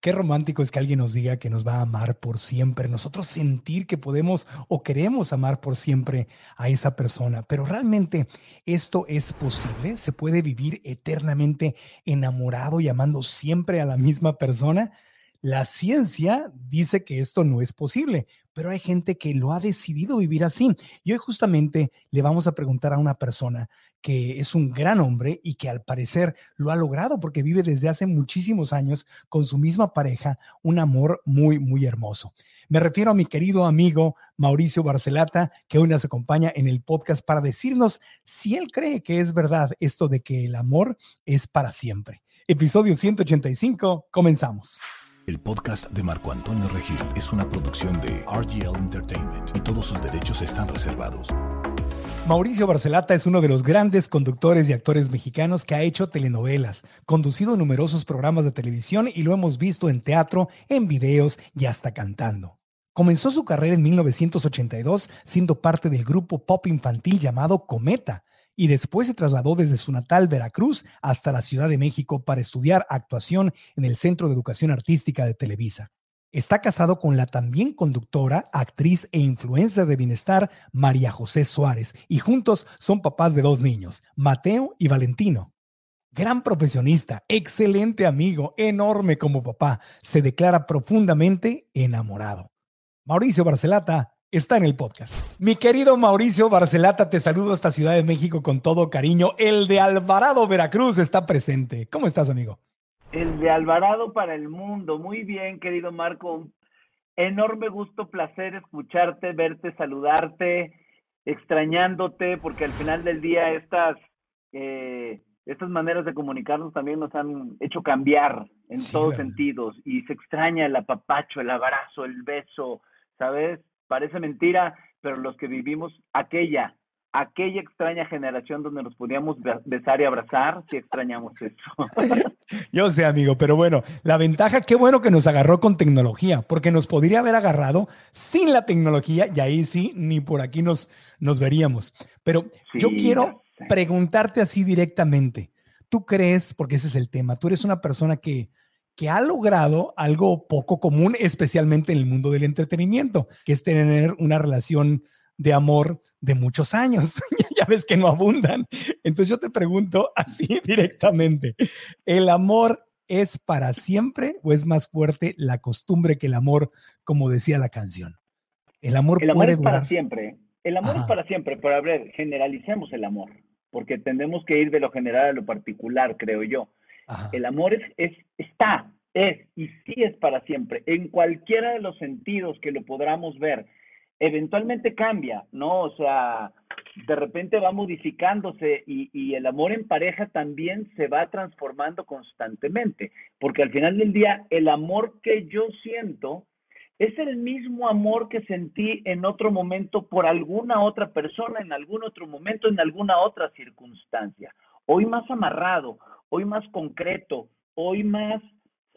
Qué romántico es que alguien nos diga que nos va a amar por siempre. Nosotros sentir que podemos o queremos amar por siempre a esa persona. Pero realmente esto es posible. Se puede vivir eternamente enamorado y amando siempre a la misma persona. La ciencia dice que esto no es posible, pero hay gente que lo ha decidido vivir así. Y hoy justamente le vamos a preguntar a una persona que es un gran hombre y que al parecer lo ha logrado porque vive desde hace muchísimos años con su misma pareja un amor muy, muy hermoso. Me refiero a mi querido amigo Mauricio Barcelata, que hoy nos acompaña en el podcast para decirnos si él cree que es verdad esto de que el amor es para siempre. Episodio 185, comenzamos. El podcast de Marco Antonio Regil es una producción de RGL Entertainment y todos sus derechos están reservados. Mauricio Barcelata es uno de los grandes conductores y actores mexicanos que ha hecho telenovelas, conducido numerosos programas de televisión y lo hemos visto en teatro, en videos y hasta cantando. Comenzó su carrera en 1982 siendo parte del grupo pop infantil llamado Cometa, y después se trasladó desde su natal Veracruz hasta la Ciudad de México para estudiar actuación en el Centro de Educación Artística de Televisa. Está casado con la también conductora, actriz e influencer de bienestar María José Suárez y juntos son papás de dos niños, Mateo y Valentino. Gran profesionista, excelente amigo, enorme como papá, se declara profundamente enamorado. Mauricio Barcelata, está en el podcast. Mi querido Mauricio Barcelata, te saludo a esta Ciudad de México con todo cariño. El de Alvarado, Veracruz, está presente. ¿Cómo estás, amigo? El de Alvarado para el mundo. Muy bien, querido Marco. Enorme gusto, placer escucharte, verte, saludarte, extrañándote, porque al final del día estas, eh, estas maneras de comunicarnos también nos han hecho cambiar en todos sentidos. Y se extraña el apapacho, el abrazo, el beso, ¿sabes? Parece mentira, pero los que vivimos aquella, aquella extraña generación donde nos podíamos besar y abrazar, sí extrañamos eso. Yo sé, amigo, pero bueno, la ventaja, qué bueno que nos agarró con tecnología, porque nos podría haber agarrado sin la tecnología y ahí sí, ni por aquí nos, nos veríamos. Pero yo quiero preguntarte así directamente. ¿Tú crees, porque ese es el tema, tú eres una persona que que ha logrado algo poco común, especialmente en el mundo del entretenimiento, que es tener una relación de amor de muchos años. ya ves que no abundan. Entonces yo te pregunto así directamente, ¿el amor es para siempre o es más fuerte la costumbre que el amor, como decía la canción? El amor, el amor es para siempre. El amor es para siempre, pero a ver, generalicemos el amor, porque tendemos que ir de lo general a lo particular, creo yo. El amor es, es, está, es y sí es para siempre, en cualquiera de los sentidos que lo podamos ver. eventualmente cambia, ¿no? O sea, de repente va modificándose y, y, el amor en pareja también se va transformando constantemente, porque al final del día el amor que yo siento es el mismo amor que sentí en otro momento por alguna otra persona, en algún otro momento, en alguna otra circunstancia. Hoy más amarrado, hoy más concreto, hoy más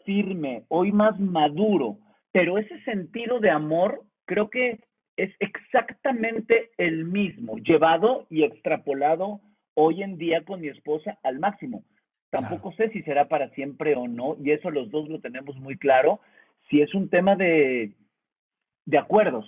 firme, hoy más maduro, pero ese sentido de amor creo que es exactamente el mismo, llevado y extrapolado hoy en día con mi esposa al máximo. Tampoco sé si será para siempre o no, y eso los dos lo tenemos muy claro, si es un tema de, de acuerdos.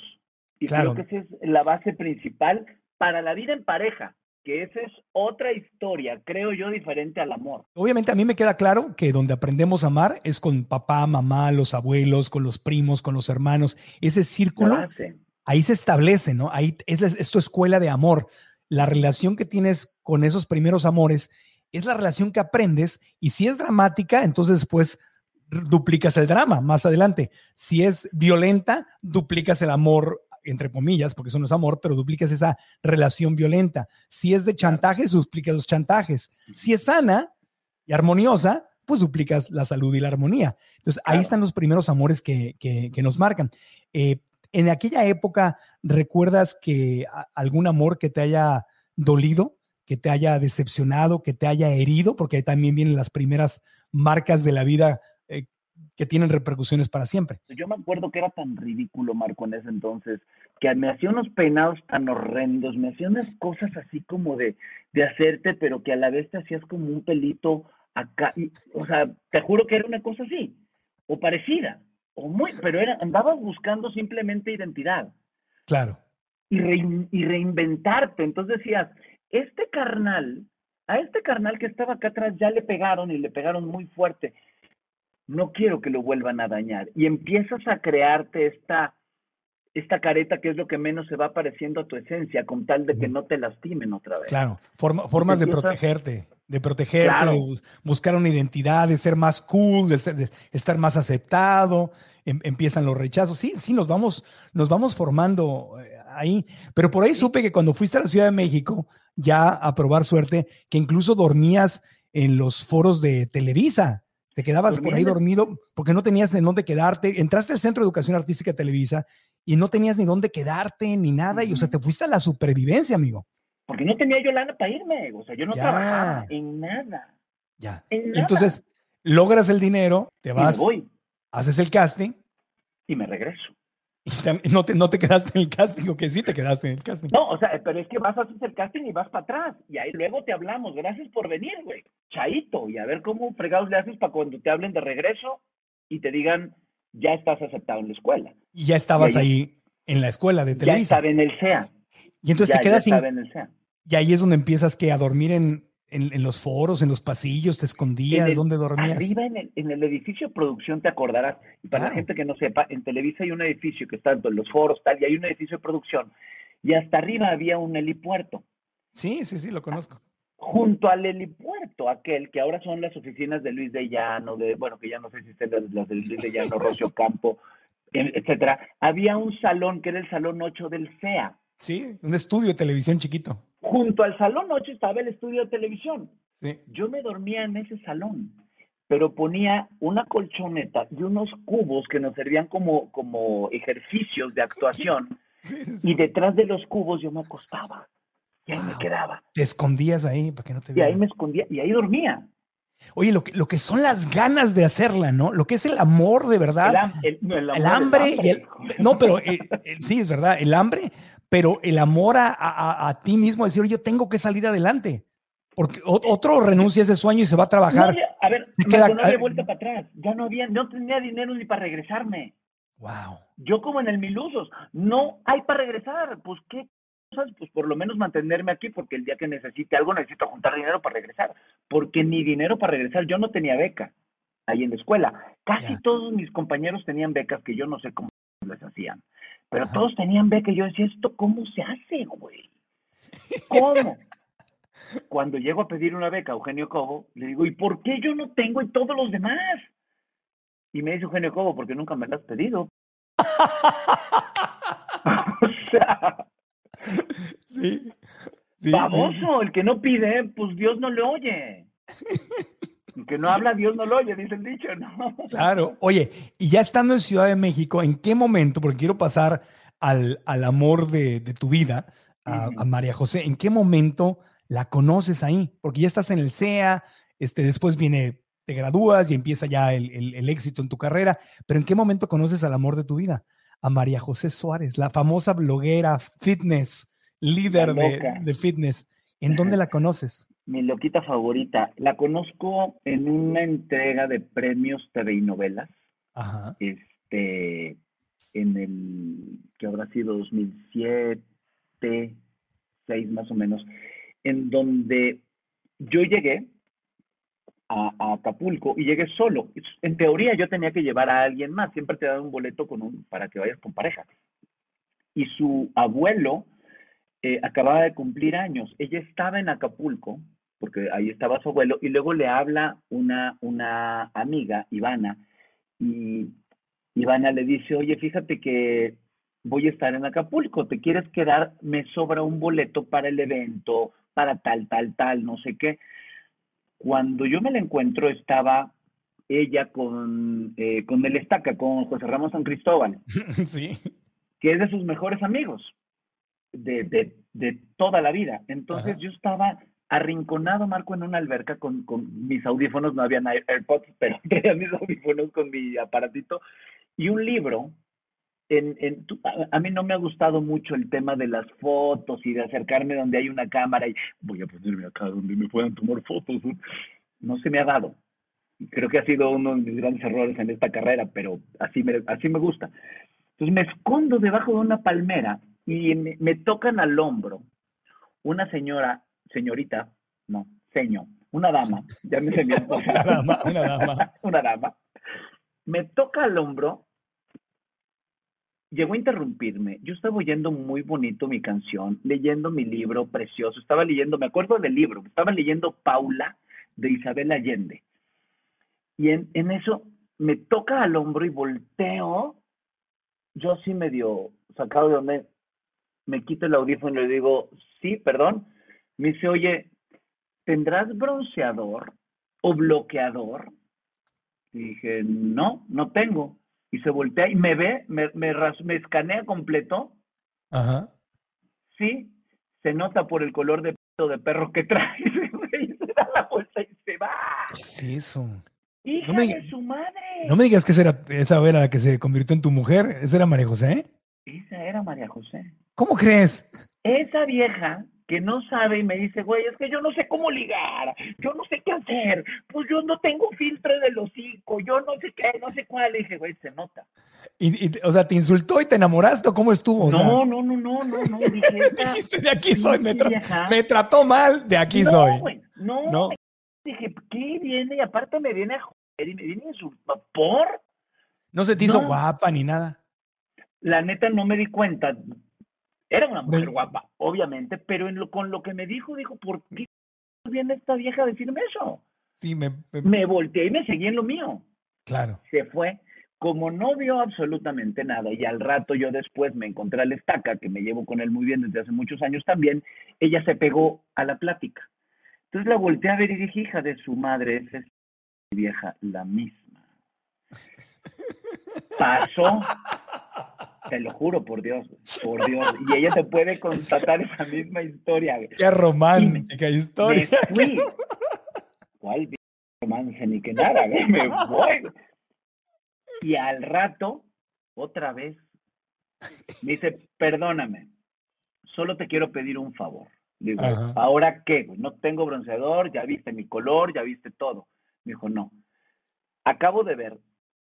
Y creo que esa es la base principal para la vida en pareja, que esa es otra historia, creo yo, diferente al amor. Obviamente a mí me queda claro que donde aprendemos a amar es con papá, mamá, los abuelos, con los primos, con los hermanos. Ese círculo ahí se establece, ¿no? Ahí es, es tu escuela de amor. La relación que tienes con esos primeros amores es la relación que aprendes y si es dramática, entonces después duplicas el drama más adelante. Si es violenta, duplicas el amor, entre comillas, porque eso no es amor, pero duplicas esa relación violenta. Si es de chantajes, duplicas los chantajes. Si es sana y armoniosa, pues duplicas la salud y la armonía. Entonces, ahí están los primeros amores que, que, nos marcan. Eh, en aquella época, ¿recuerdas que algún amor que te haya dolido, que te haya decepcionado, que te haya herido? Porque ahí también vienen las primeras marcas de la vida que tienen repercusiones para siempre. Yo me acuerdo que era tan ridículo, Marco, en ese entonces, que me hacía unos peinados tan horrendos, me hacía unas cosas así como de, de hacerte, pero que a la vez te hacías como un pelito acá. o sea, te juro que era una cosa así, o parecida o muy, pero era, andabas buscando simplemente identidad. Claro. Y, y reinventarte. Entonces decías, este carnal, a este carnal que estaba acá atrás ya le pegaron y le pegaron muy fuerte. No quiero que lo vuelvan a dañar. Y empiezas a crearte esta, esta careta que es lo que menos se va pareciendo a tu esencia, con tal de que no te lastimen otra vez. Claro, formas de protegerte de protegerte, de buscar una identidad, de ser más cool, de, estar más aceptado, em, empiezan los rechazos. Sí, sí, nos vamos, nos vamos formando eh, ahí. Pero por ahí supe que cuando fuiste a la Ciudad de México, ya a probar suerte, que incluso dormías en los foros de Televisa. Te quedabas por ahí dormido porque no tenías en dónde quedarte. Entraste al Centro de Educación Artística de Televisa y no tenías ni dónde quedarte ni nada. Y o sea, te fuiste a la supervivencia, amigo porque no tenía yo lana para irme, o sea, yo no trabajaba en nada. Ya. Entonces, logras el dinero, te vas, voy. haces el casting. Y me regreso. Y no te, no te quedaste en el casting, o que sí te quedaste en el casting. No, o sea, pero es que vas a hacer el casting y vas para atrás. Y ahí luego te hablamos. Gracias por venir, güey. Chaito. Y a ver cómo fregados le haces para cuando te hablen de regreso y te digan, ya estás aceptado en la escuela. Y ya estabas ahí, en la escuela de Televisa. Ya estaba en el SEA. Y entonces te quedas sin... Y ahí es donde empiezas que a dormir en, en, los foros, en los pasillos, te escondías, ¿dónde dormías? Arriba en el, en el, edificio de producción, te acordarás. Y para la gente que no sepa, en Televisa hay un edificio que está en los foros, tal, y hay un edificio de producción. Y hasta arriba había un helipuerto. Sí, sí, sí, lo conozco. Junto al helipuerto, aquel que ahora son las oficinas de Luis de Llano, de, bueno, que ya no sé si están las de Luis de Llano, Rocio Campo, etcétera, había un salón que era el salón 8 del CEA. Sí, un estudio de televisión chiquito. Junto al salón 8 estaba el estudio de televisión. Sí. Yo me dormía en ese salón, pero ponía una colchoneta y unos cubos que nos servían como, como ejercicios de actuación. y detrás de los cubos yo me acostaba. Y ahí me quedaba. Te escondías ahí para que no te vieran. Y ahí me escondía y ahí dormía. Oye, lo que, lo que son las ganas de hacerla, ¿no? Lo que es el amor de verdad. El, hambre, y el. No, pero eh, eh, sí, es verdad, el hambre, pero el amor a, ti mismo, decir, yo tengo que salir adelante. Porque otro renuncia a ese sueño y se va a trabajar. a ver, queda, no había vuelta para atrás. Ya no había, no tenía dinero ni para regresarme. Wow. Yo como en el Milusos, no hay para regresar. Pues qué cosas, pues por lo menos mantenerme aquí, porque el día que necesite algo necesito juntar dinero para regresar. Porque ni dinero para regresar, yo no tenía beca ahí en la escuela. Casi todos mis compañeros tenían becas que yo no sé cómo les hacían. Pero todos tenían beca y yo decía, ¿esto cómo se hace, güey? ¿Cómo? Cuando llego a pedir una beca a Eugenio Cobo, le digo, ¿y por qué yo no tengo y todos los demás? Y me dice Eugenio Cobo, porque nunca me la has pedido. o sea, Sí. sí, baboso, el que no pide, pues Dios no le oye. El que no habla, Dios no lo oye, dice el dicho, ¿no? Claro. Oye, y ya estando en Ciudad de México, ¿en qué momento? Porque quiero pasar al, al amor de, de tu vida, a, María José. ¿En qué momento la conoces ahí? Porque ya estás en el CEA, este, después viene, te gradúas y empieza ya el, el- el éxito en tu carrera. Pero ¿en qué momento conoces al amor de tu vida? A María José Suárez, la famosa bloguera fitness, líder de, de fitness. ¿En dónde la conoces? Mi loquita favorita. La conozco en una entrega de premios TV y novelas. Ajá. este, en el que habrá sido 2007, 6 más o menos, en donde yo llegué a, a Acapulco y llegué solo. En teoría yo tenía que llevar a alguien más, siempre te dan un boleto con un, para que vayas con pareja. Y su abuelo eh, acababa de cumplir años. Ella estaba en Acapulco, porque ahí estaba su abuelo, y luego le habla una, una amiga, Ivana, y Ivana le dice, oye, fíjate que voy a estar en Acapulco, ¿te quieres quedar? Me sobra un boleto para el evento, para tal, tal, tal, no sé qué. Cuando yo me la encuentro estaba ella con, eh, con el estaca, con José Ramos San Cristóbal, sí. que es de sus mejores amigos de, de, de toda la vida. Entonces Ajá. yo estaba arrinconado, Marco, en una alberca con, con mis audífonos, no habían Air- AirPods, pero traía mis audífonos con mi aparatito y un libro. En, en, a, mí no me ha gustado mucho el tema de las fotos y de acercarme donde hay una cámara y voy a ponerme acá donde me puedan tomar fotos. ¿no? Se me ha dado. Creo que ha sido uno de mis grandes errores en esta carrera, pero así me, así me gusta. Entonces me escondo debajo de una palmera y me tocan al hombro una señora, señorita, no, señor, una dama, ya me se me Una dama, una dama. una dama, me toca al hombro, llegó a interrumpirme. Yo estaba oyendo muy bonito mi canción, leyendo mi libro precioso, estaba leyendo, me acuerdo del libro, estaba leyendo Paula de Isabel Allende. Y en, en eso me toca al hombro y volteo, yo así medio sacado de donde me quito el audífono y le digo, sí, perdón. Me dice, oye, ¿tendrás bronceador o bloqueador? Y dije, no, no tengo. Y se voltea y me ve, me, me, escanea completo. Ajá. Sí, se nota por el color de pito de perro que trae. Y se da la vuelta y se va. ¿Qué es eso? Hija me- de su madre. No me digas que esa era, esa era la que se convirtió en tu mujer. ¿Esa era María José? Esa era María José. ¿Cómo crees? Esa vieja que no sabe y me dice, güey, es que yo no sé cómo ligar, yo no sé qué hacer, pues yo no tengo filtro del hocico, yo no sé qué, no sé cuál. Le dije, güey, se nota. Y, y- o sea, ¿te insultó y te enamoraste o cómo estuvo? O sea, no, no, no, no, no, no. Dije, dijiste, de aquí soy, me, tra- vieja- me trató mal, de aquí no, soy. güey, no, No. Dije, ¿qué viene? Y aparte me viene a joder y me viene a insultar. ¿Por? No se te hizo No. guapa ni nada. La neta no me di cuenta. Era una mujer guapa, obviamente, pero en lo, con lo que me dijo, dijo, ¿por qué viene esta vieja a decirme eso? Sí, me, me- Me volteé y me seguí en lo mío. claro. Se fue. Como no vio absolutamente nada, y al rato yo después me encontré al estaca, que me llevo con él muy bien desde hace muchos años también, ella se pegó a la plática. Entonces la volteé a ver y dije, hija de su madre, esa es mi vieja, la misma. Pasó, te lo juro por Dios, por Dios, y ella te puede constatar esa misma historia. güey. Qué romántica historia. Me fui. ¿Cuál romance ni que nada? güey? Me voy. Y al rato, otra vez, me dice, perdóname, solo te quiero pedir un favor. Digo, Ajá. ¿ahora qué? güey? No tengo bronceador, ya viste mi color, ya viste todo. Me dijo, no. Acabo de ver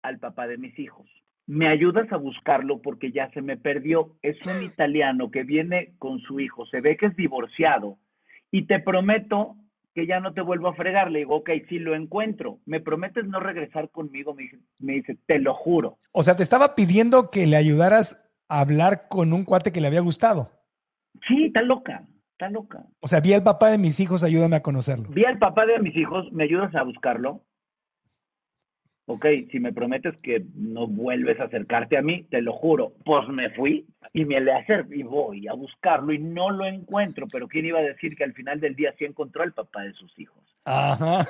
al papá de mis hijos. ¿Me ayudas a buscarlo porque ya se me perdió? Es un italiano que viene con su hijo, se ve que es divorciado y te prometo que ya no te vuelvo a fregar. Le digo, ok, si lo encuentro, ¿me prometes no regresar conmigo? Me dice, me dice, te lo juro. O sea, te estaba pidiendo que le ayudaras a hablar con un cuate que le había gustado. Sí, está loca, está loca. O sea, vi al papá de mis hijos, ayúdame a conocerlo. Vi al papá de mis hijos, ¿me ayudas a buscarlo? Ok, si me prometes que no vuelves a acercarte a mí, te lo juro. Pues me fui y me le acerco y voy a buscarlo y no lo encuentro. Pero ¿quién iba a decir que al final del día sí encontró al papá de sus hijos? Ajá.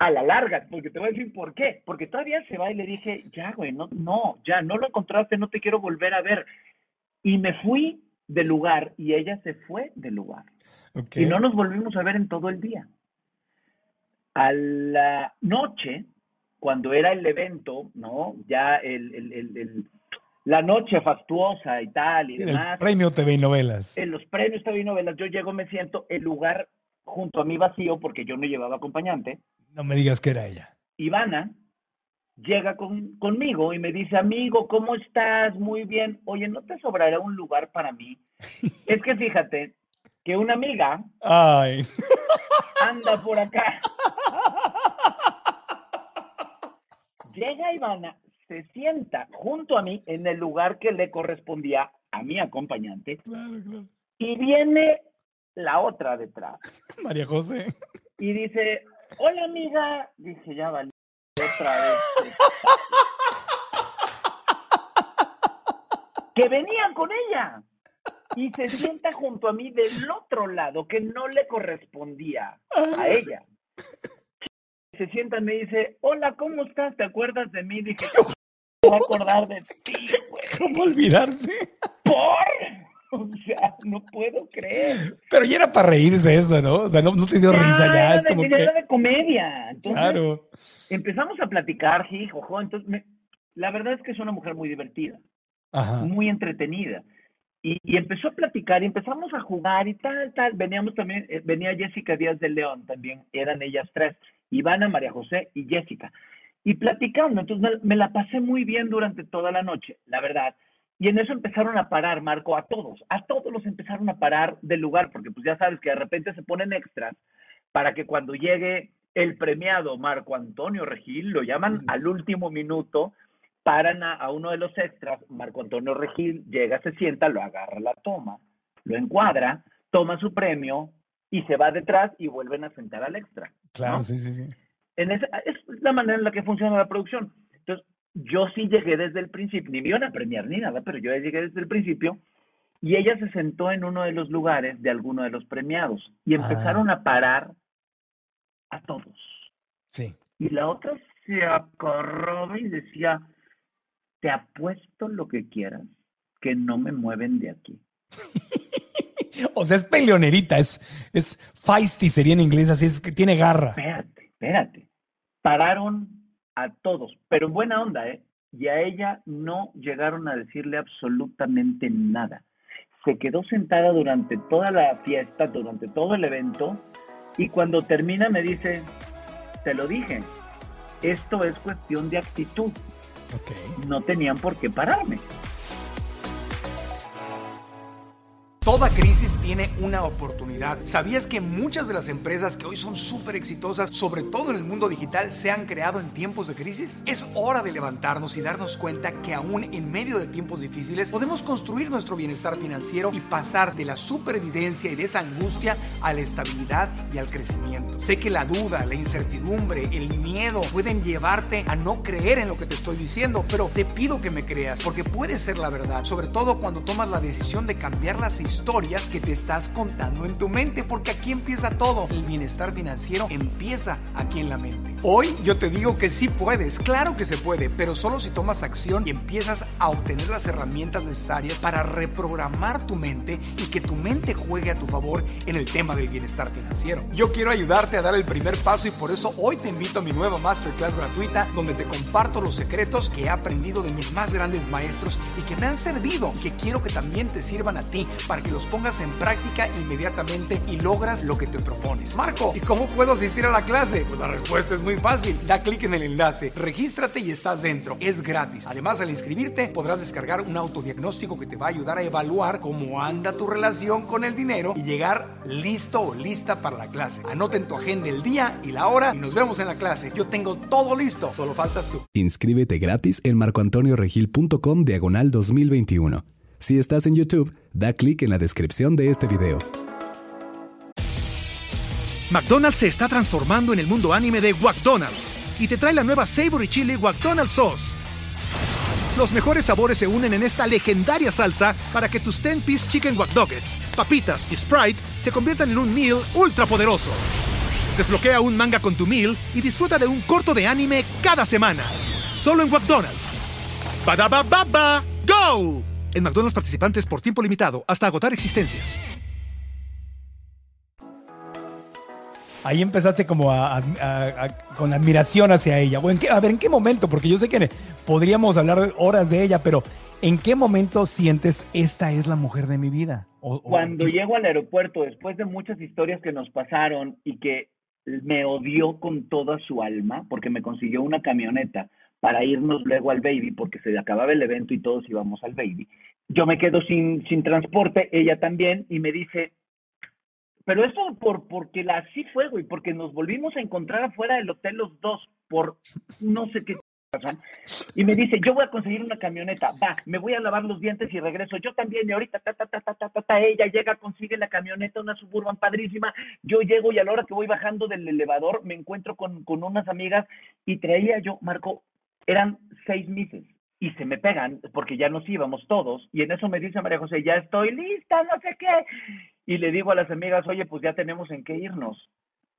A la larga, porque te voy a decir por qué. Porque todavía se va y le dije, ya, güey, no, no, ya no lo encontraste, no te quiero volver a ver. Y me fui del lugar y ella se fue del lugar. Okay. Y no nos volvimos a ver en todo el día. A la noche, cuando era el evento, ¿no? Ya el, el, el, el la noche fastuosa y tal y el demás. premio TV y novelas. En los premios TV y novelas, yo llego, me siento, el lugar junto a mí vacío porque yo no llevaba acompañante. No me digas que era ella. Ivana llega con, conmigo y me dice, amigo, ¿cómo estás? Muy bien. Oye, ¿no te sobrará un lugar para mí? es que fíjate que una amiga Ay. anda por acá. Llega Ivana, se sienta junto a mí en el lugar que le correspondía a mi acompañante Claro, claro. y viene la otra detrás María José. y dice, hola amiga, dije, ya vale, otra vez. que venían con ella y se sienta junto a mí del otro lado que no le correspondía a ella. Se sienta y me dice, hola, ¿cómo estás? ¿Te acuerdas de mí? Dije, me voy a acordar de ti, güey. ¿Cómo olvidarte? ¿Por? O sea, no puedo creer. Pero ya era para reírse eso, ¿no? O sea, no, no te dio risa ya. Es de, como ya que. era de comedia. Entonces, Claro. empezamos a platicar, jijojo. Entonces, me- la verdad es que es una mujer muy divertida, Ajá. muy entretenida. Y, y empezó a platicar y empezamos a jugar y tal, tal. Veníamos también, eh, venía Jessica Díaz de León también, eran ellas tres, Ivana, María José y Jessica. Y platicando, entonces me, me la pasé muy bien durante toda la noche, la verdad. Y en eso empezaron a parar, Marco, a todos, a todos los empezaron a parar del lugar, porque pues ya sabes que de repente se ponen extras para que cuando llegue el premiado Marco Antonio Regil, lo llaman al último minuto, paran a, a uno de los extras, Marco Antonio Regil llega, se sienta, lo agarra, la toma, lo encuadra, toma su premio y se va detrás y vuelven a sentar al extra. Claro, ¿no? sí, sí, sí. En esa, es la manera en la que funciona la producción. Entonces, yo sí llegué desde el principio, ni me iban a premiar ni nada, pero yo llegué desde el principio y ella se sentó en uno de los lugares de alguno de los premiados y empezaron a parar a todos. Sí. Y la otra se acorraba y decía, te apuesto lo que quieras, que no me mueven de aquí. O sea, es peleonerita, es, es feisty, sería en inglés, así es que tiene garra. Espérate, espérate. Pararon a todos, pero en buena onda, ¿eh? Y a ella no llegaron a decirle absolutamente nada. Se quedó sentada durante toda la fiesta, durante todo el evento, y cuando termina me dice, te lo dije, esto es cuestión de actitud, Ok. no tenían por qué pararme. Toda crisis tiene una oportunidad. ¿Sabías que muchas de las empresas que hoy son súper exitosas, sobre todo en el mundo digital, se han creado en tiempos de crisis? Es hora de levantarnos y darnos cuenta que aún en medio de tiempos difíciles podemos construir nuestro bienestar financiero y pasar de la supervivencia y de esa angustia a la estabilidad y al crecimiento. Sé que la duda, la incertidumbre, el miedo pueden llevarte a no creer en lo que te estoy diciendo, pero te pido que me creas porque puede ser la verdad, sobre todo cuando tomas la decisión de cambiar las historias que te estás contando en tu mente, porque aquí empieza todo. El bienestar financiero empieza aquí en la mente. Hoy yo te digo que sí puedes, claro que se puede, pero solo si tomas acción y empiezas a obtener las herramientas necesarias para reprogramar tu mente y que tu mente juegue a tu favor en el tema del bienestar financiero. Yo quiero ayudarte a dar el primer paso y por eso hoy te invito a mi nueva masterclass gratuita donde te comparto los secretos que he aprendido de mis más grandes maestros y que me han servido, que quiero que también te sirvan a ti para que los pongas en práctica inmediatamente y logras lo que te propones. Marco, ¿y cómo puedo asistir a la clase? Pues la respuesta es muy fácil. Da clic en el enlace, regístrate y estás dentro. Es gratis. Además, al inscribirte podrás descargar un autodiagnóstico que te va a ayudar a evaluar cómo anda tu relación con el dinero y llegar listo o lista para la clase. Anota en tu agenda el día y la hora y nos vemos en la clase. Yo tengo todo listo, solo faltas tú. Inscríbete gratis en marcoantonioregil.com diagonal 2021. Si estás en YouTube, da clic en la descripción de este video. McDonald's se está transformando en el mundo anime de McDonald's. y te trae la nueva Savory Chili McDonald's Sauce. Los mejores sabores se unen en esta legendaria salsa para que tus 10-piece chicken wack papitas y Sprite se conviertan en un meal ultra poderoso. Desbloquea un manga con tu meal y disfruta de un corto de anime cada semana. Solo en McDonald's. ba baba go! En McDonald's participantes por tiempo limitado hasta agotar existencias. Ahí empezaste como con admiración hacia ella. a ver, ¿en qué momento? Porque yo sé que podríamos hablar horas de ella, pero ¿en qué momento sientes esta es la mujer de mi vida? Cuando llego al aeropuerto, después de muchas historias que nos pasaron y que me odió con toda su alma, porque me consiguió una camioneta para irnos luego al baby, porque se acababa el evento y todos íbamos al baby. Yo me quedo sin, sin transporte, ella también, y me dice, pero eso por porque la así fue, güey, porque nos volvimos a encontrar afuera del hotel los dos por no sé qué razón. Y me dice, yo voy a conseguir una camioneta, va, me voy a lavar los dientes y regreso. Yo también, y ahorita, ta, ta, ta, ta, ta, ta, ta, ella llega, consigue la camioneta, una suburban padrísima. Yo llego y a la hora que voy bajando del elevador me encuentro con, con unas amigas y traía yo, Marco, eran seis meses y se me pegan porque ya nos íbamos todos y en eso me dice María José, ya estoy lista, no sé qué. Y le digo a las amigas, oye, pues ya tenemos en qué irnos.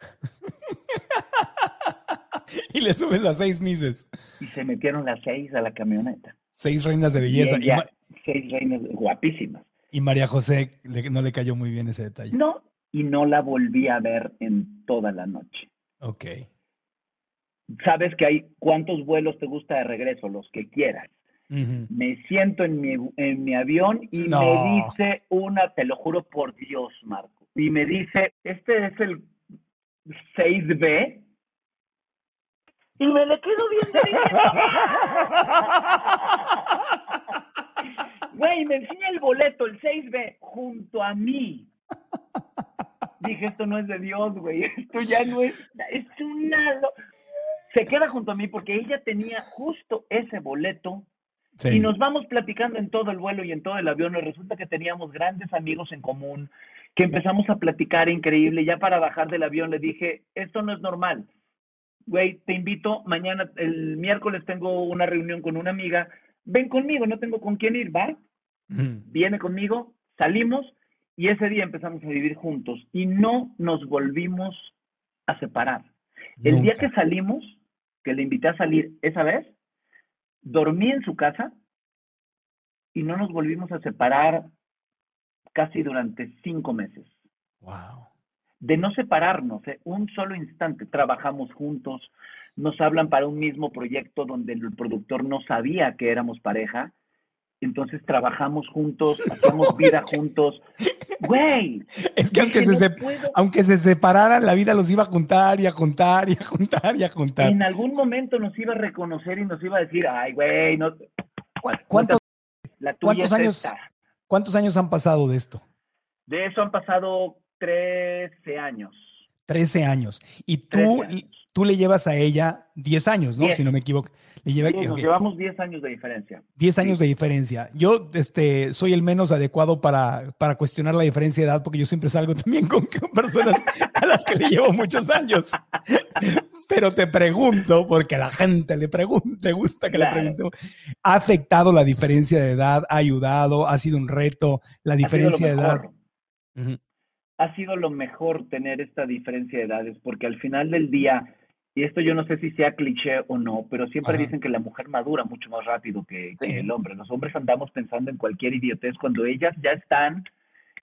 y le subes las seis mises. Y se metieron las seis a la camioneta. Seis reinas de belleza. seis reinas guapísimas. Y María José no le cayó muy bien ese detalle. No, y no la volví a ver en toda la noche. Ok sabes que hay cuántos vuelos te gusta de regreso, los que quieras. Me siento en mi, en mi avión y me dice una, te lo juro por Dios, Marco, y me dice, este es el 6B. Y me le quedo viendo. Güey, me enseña el boleto, el 6B, junto a mí. Dije, esto no es de Dios, güey. Esto ya no es. Es una se queda junto a mí porque ella tenía justo ese boleto y nos vamos platicando en todo el vuelo y en todo el avión y resulta que teníamos grandes amigos en común, que empezamos a platicar increíble. Ya para bajar del avión le dije, esto no es normal. Güey, te invito, mañana, el miércoles tengo una reunión con una amiga, ven conmigo, no tengo con quién ir, ¿va? Viene conmigo, salimos y ese día empezamos a vivir juntos y no nos volvimos a separar. El día que salimos, que le invité a salir esa vez, dormí en su casa y no nos volvimos a separar casi durante cinco meses. Wow. De no separarnos, ¿eh? un solo instante, trabajamos juntos, nos hablan para un mismo proyecto donde el productor no sabía que éramos pareja entonces trabajamos juntos, hacemos vida juntos. Güey. Es que aunque se, aunque se separaran, la vida los iba a juntar y a juntar y a juntar y a juntar. En algún momento nos iba a reconocer y nos iba a decir, ay, güey, no. ¿Cuántos, años, ¿Cuántos años han pasado de esto? De eso han pasado 13 años. 13 años. Y tú, tú le llevas a ella 10 años, ¿no? Si no me equivoco. Le nos llevamos 10 años de diferencia. 10 años de diferencia. Yo este, soy el menos adecuado para, para cuestionar la diferencia de edad porque yo siempre salgo también con, personas a las que le llevo muchos años. Pero te pregunto, porque a la gente le pregunta, te gusta que le pregunte, ¿ha afectado la diferencia de edad? ¿Ha ayudado? ¿Ha sido un reto la diferencia de edad? Ha sido lo mejor tener esta diferencia de edades porque al final del día y esto yo no sé si sea cliché o no, pero siempre dicen que la mujer madura mucho más rápido que, el hombre. Los hombres andamos pensando en cualquier idiotez cuando ellas ya están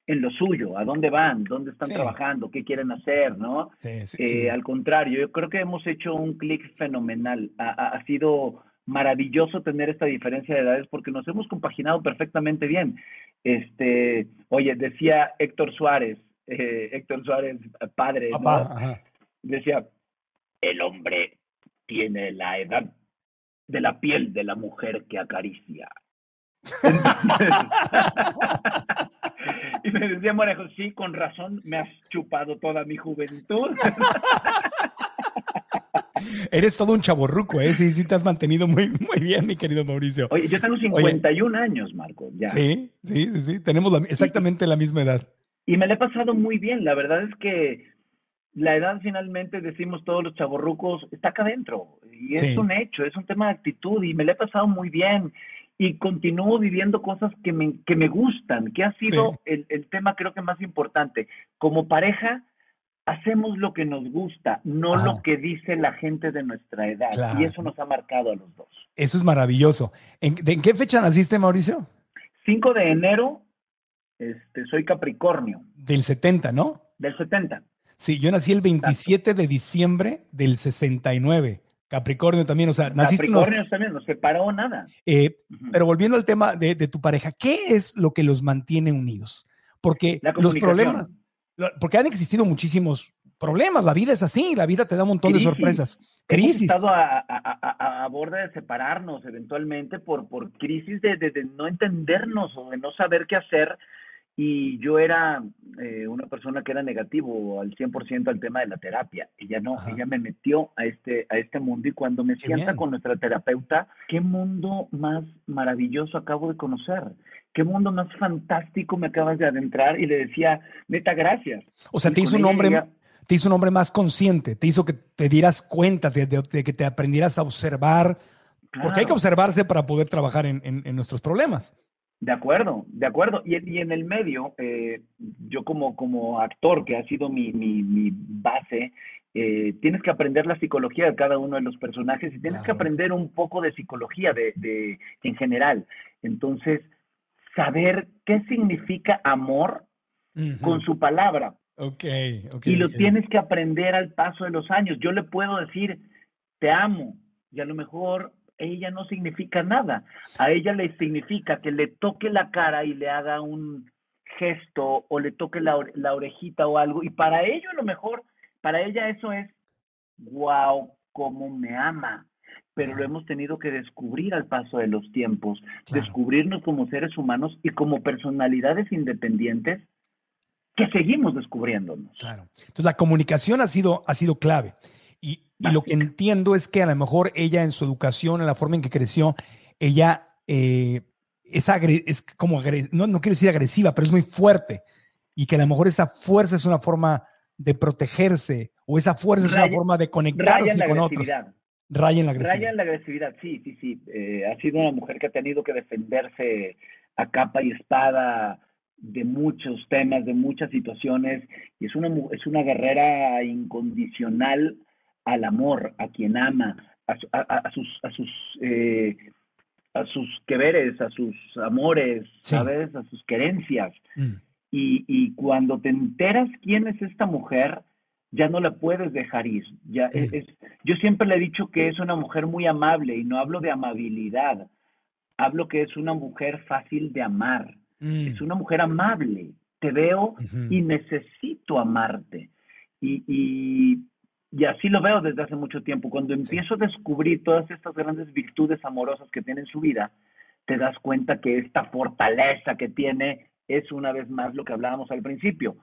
en lo suyo, a dónde van, dónde están trabajando, qué quieren hacer, ¿no? Eh, al contrario, yo creo que hemos hecho un clic fenomenal. Ha, sido maravilloso tener esta diferencia de edades porque nos hemos compaginado perfectamente bien. Este, oye, decía Héctor Suárez, eh, Héctor Suárez, padre, ¿no? decía, el hombre tiene la edad de la piel de la mujer que acaricia. y me decía Morejo, sí, con razón, me has chupado toda mi juventud. Eres todo un chaborruco, ¿eh? Sí, sí, te has mantenido muy, muy bien, mi querido Mauricio. Oye, yo tengo 51 años, Marco, ya. Sí, sí, sí, tenemos exactamente la misma edad. Y me la he pasado muy bien, la verdad es que la edad finalmente, decimos todos los chavorrucos, está acá adentro. Y es un hecho, es un tema de actitud y me lo he pasado muy bien. Y continúo viviendo cosas que me, que me gustan, que ha sido el, el tema creo que más importante. Como pareja, hacemos lo que nos gusta, no lo que dice la gente de nuestra edad. Y eso nos ha marcado a los dos. Eso es maravilloso. ¿En, ¿en qué fecha naciste, Mauricio? 5 de enero, este, soy Capricornio. Del 70, ¿no? Del 70. Sí, yo nací el 27 de diciembre del 69. Capricornio también, o sea, naciste. Capricornio también, no separó nada. Eh, pero volviendo al tema de, de, tu pareja, ¿qué es lo que los mantiene unidos? Porque los problemas, porque han existido muchísimos problemas, la vida es así, la vida te da un montón de sorpresas. Crisis. Hemos estado a, a, a, borde de separarnos eventualmente por, por crisis de, de, no entendernos o de no saber qué hacer. Y yo era eh, una persona que era negativo al 100% al tema de la terapia. Ella no, ella me metió a este, a este mundo y cuando me sienta con nuestra terapeuta, qué mundo más maravilloso acabo de conocer qué mundo más fantástico me acabas de adentrar y le decía, neta, gracias. O sea, te hizo un hombre, te hizo un hombre más consciente, te hizo que te dieras cuenta de, que te aprendieras a observar, porque hay que observarse para poder trabajar en, nuestros problemas. De acuerdo, de acuerdo. Y, en el medio, eh, yo como, como actor, que ha sido mi, mi, base, eh, tienes que aprender la psicología de cada uno de los personajes y tienes que aprender un poco de psicología de, de, en general. Entonces, saber qué significa amor con su palabra. Okay, y lo tienes que aprender al paso de los años. Yo le puedo decir, te amo, y a lo mejor ella no significa nada. A ella le significa que le toque la cara y le haga un gesto o le toque la, la orejita o algo. Y para ello a lo mejor, para ella eso es, wow, cómo me ama pero lo hemos tenido que descubrir al paso de los tiempos, descubrirnos como seres humanos y como personalidades independientes que seguimos descubriéndonos. Claro. Entonces la comunicación ha sido, ha sido clave. Y, lo que entiendo es que a lo mejor ella en su educación, en la forma en que creció, ella eh, es, es como, no, no quiero decir agresiva, pero es muy fuerte. Y que a lo mejor esa fuerza es una forma de protegerse o esa fuerza es una forma de conectarse con otros. Raya en la agresividad. Raya en la agresividad, sí, sí, sí. Eh, ha sido una mujer que ha tenido que defenderse a capa y espada de muchos temas, de muchas situaciones, y es una, es una guerrera incondicional al amor, a quien ama, a, sus, a sus, eh, a sus queveres, a sus amores, ¿sabes? A sus querencias. Mm. Y, y cuando te enteras quién es esta mujer, ya no la puedes dejar ir. Ya es, yo siempre le he dicho que es una mujer muy amable y no hablo de amabilidad, hablo que es una mujer fácil de amar, mm. es una mujer amable, te veo y necesito amarte. Y, y, y, así lo veo desde hace mucho tiempo. Cuando empiezo a descubrir todas estas grandes virtudes amorosas que tiene en su vida, te das cuenta que esta fortaleza que tiene es una vez más lo que hablábamos al principio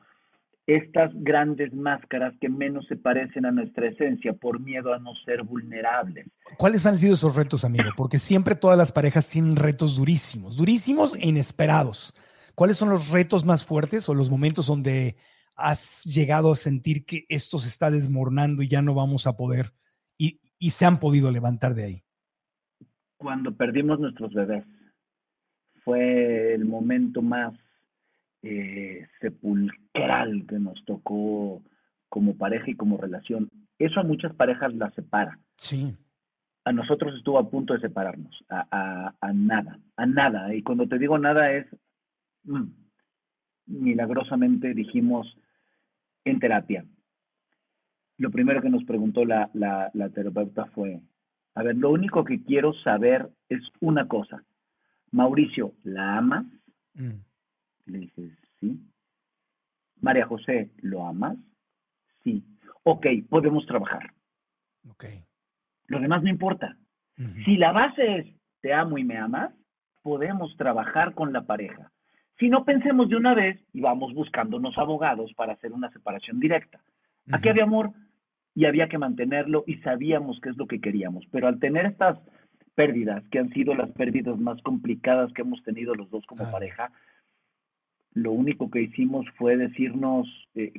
estas grandes máscaras que menos se parecen a nuestra esencia por miedo a no ser vulnerables. ¿Cuáles han sido esos retos, amigo? Porque siempre todas las parejas tienen retos durísimos, durísimos e inesperados. ¿Cuáles son los retos más fuertes o los momentos donde has llegado a sentir que esto se está desmoronando y ya no vamos a poder y, y se han podido levantar de ahí? Cuando perdimos nuestros bebés, fue el momento más eh, sepulcral que nos tocó como pareja y como relación. Eso a muchas parejas las separa. Sí. A nosotros estuvo a punto de separarnos, a, nada, a nada. Y cuando te digo nada es, mm, milagrosamente dijimos en terapia. Lo primero que nos preguntó la, la, terapeuta fue, a ver, lo único que quiero saber es una cosa. Mauricio, ¿la amas? Mm. Le dices, sí. María José, ¿lo amas? Sí. Ok, podemos trabajar. Ok. Lo demás no importa. Si la base es te amo y me amas, podemos trabajar con la pareja. Si no pensemos de una vez y vamos buscándonos abogados para hacer una separación directa. Aquí había amor y había que mantenerlo y sabíamos qué es lo que queríamos. Pero al tener estas pérdidas, que han sido las pérdidas más complicadas que hemos tenido los dos como pareja, lo único que hicimos fue decirnos, eh,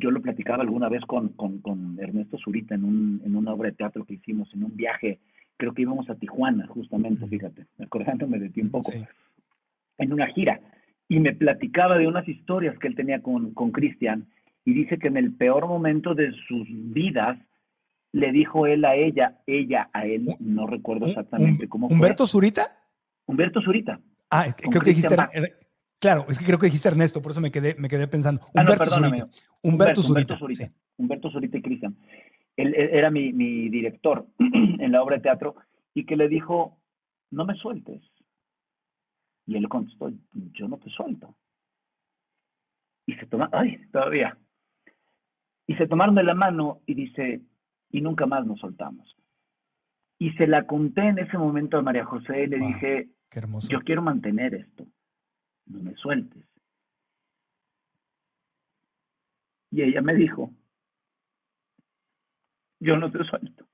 yo lo platicaba alguna vez con, con, Ernesto Zurita en, un, en una obra de teatro que hicimos, en un viaje, creo que íbamos a Tijuana, justamente, fíjate, acordándome de ti un poco, en una gira, y me platicaba de unas historias que él tenía con Cristian, y dice que en el peor momento de sus vidas, le dijo él a ella, ella a él, no recuerdo exactamente cómo fue. ¿Humberto Zurita? Humberto Zurita. Ah, creo que dijiste, claro, es que creo que dijiste Ernesto, por eso me quedé, me quedé pensando. Ah, Humberto Zurita. Humberto, Zurita. Humberto Zurita, y Cristian. Él, era mi, mi director en la obra de teatro y que le dijo, no me sueltes. Y él contestó, yo no te suelto. Y se toma, ay, todavía. Y se tomaron de la mano y dice, y nunca más nos soltamos. Y se la conté en ese momento a María José y le dije, yo quiero mantener esto, no me sueltes. Y ella me dijo, yo no te suelto.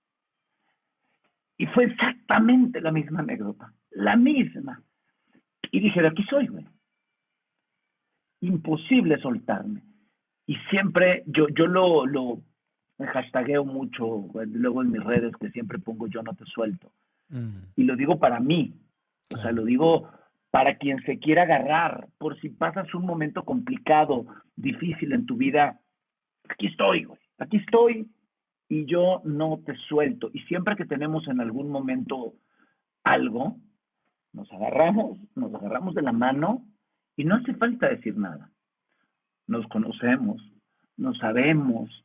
Y fue exactamente la misma anécdota, la misma. Y dije, de aquí soy, güey. Imposible soltarme. Y siempre yo, yo lo, lo me hashtagueo mucho, luego en mis redes que siempre pongo yo no te suelto. Mm. Y lo digo para mí, o sea, lo digo para quien se quiera agarrar, por si pasas un momento complicado, difícil en tu vida, aquí estoy, güey, aquí estoy y yo no te suelto. Y siempre que tenemos en algún momento algo, nos agarramos, nos agarramos de la mano y no hace falta decir nada. Nos conocemos, nos sabemos,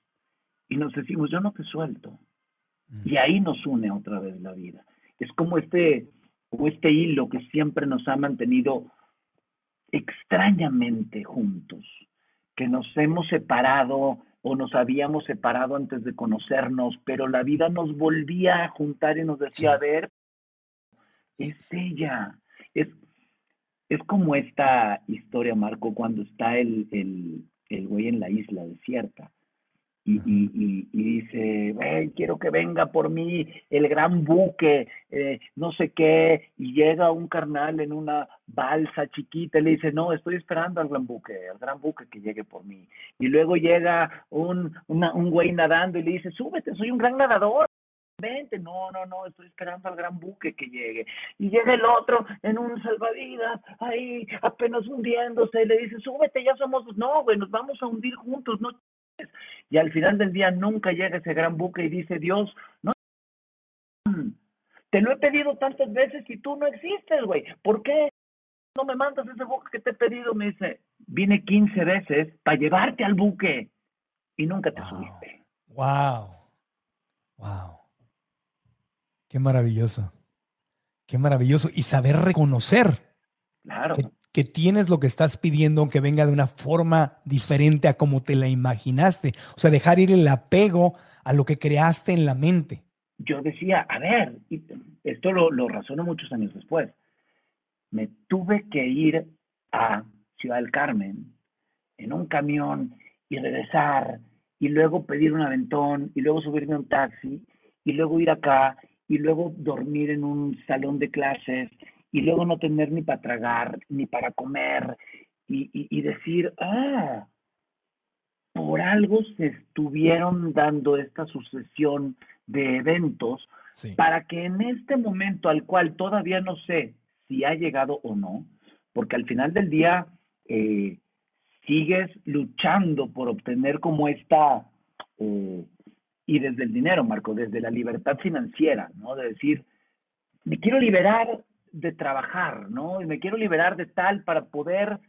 y nos decimos, yo no te suelto. Mm. Y ahí nos une otra vez la vida. Es como este, como este hilo que siempre nos ha mantenido extrañamente juntos, que nos hemos separado o nos habíamos separado antes de conocernos, pero la vida nos volvía a juntar y nos decía, a ver, es ella. Es, es como esta historia, Marco, cuando está el, el, el güey en la isla desierta y, y, y, dice, quiero que venga por mí el gran buque, eh, no sé qué, y llega un carnal en una balsa chiquita y le dice, no, estoy esperando al gran buque, al gran buque que llegue por mí. Y luego llega un, un güey nadando y le dice, súbete, soy un gran nadador. Vente, no, no, no, estoy esperando al gran buque que llegue. Y llega el otro en un salvavidas, ahí apenas hundiéndose, y le dice, súbete, ya somos, no, güey, nos vamos a hundir juntos, no y al final del día nunca llega ese gran buque y dice Dios, no, te lo he pedido tantas veces y tú no existes, güey. ¿Por qué no me mandas ese buque que te he pedido? Me dice, vine 15 veces para llevarte al buque y nunca te subiste. Wow. Wow. Qué maravilloso. Qué maravilloso. Y saber reconocer. Claro que tienes lo que estás pidiendo, aunque venga de una forma diferente a como te la imaginaste. O sea, dejar ir el apego a lo que creaste en la mente. Yo decía, a ver, esto lo, lo razono muchos años después. Me tuve que ir a Ciudad del Carmen en un camión y regresar y luego pedir un aventón y luego subirme a un taxi y luego ir acá y luego dormir en un salón de clases y luego no tener ni para tragar, ni para comer, y, decir, ah, por algo se estuvieron dando esta sucesión de eventos para que en este momento al cual todavía no sé si ha llegado o no, porque al final del día eh, sigues luchando por obtener como esta, eh, y desde el dinero, Marco, desde la libertad financiera, ¿no? De decir, me quiero liberar de trabajar, ¿no? Y me quiero liberar de tal para poder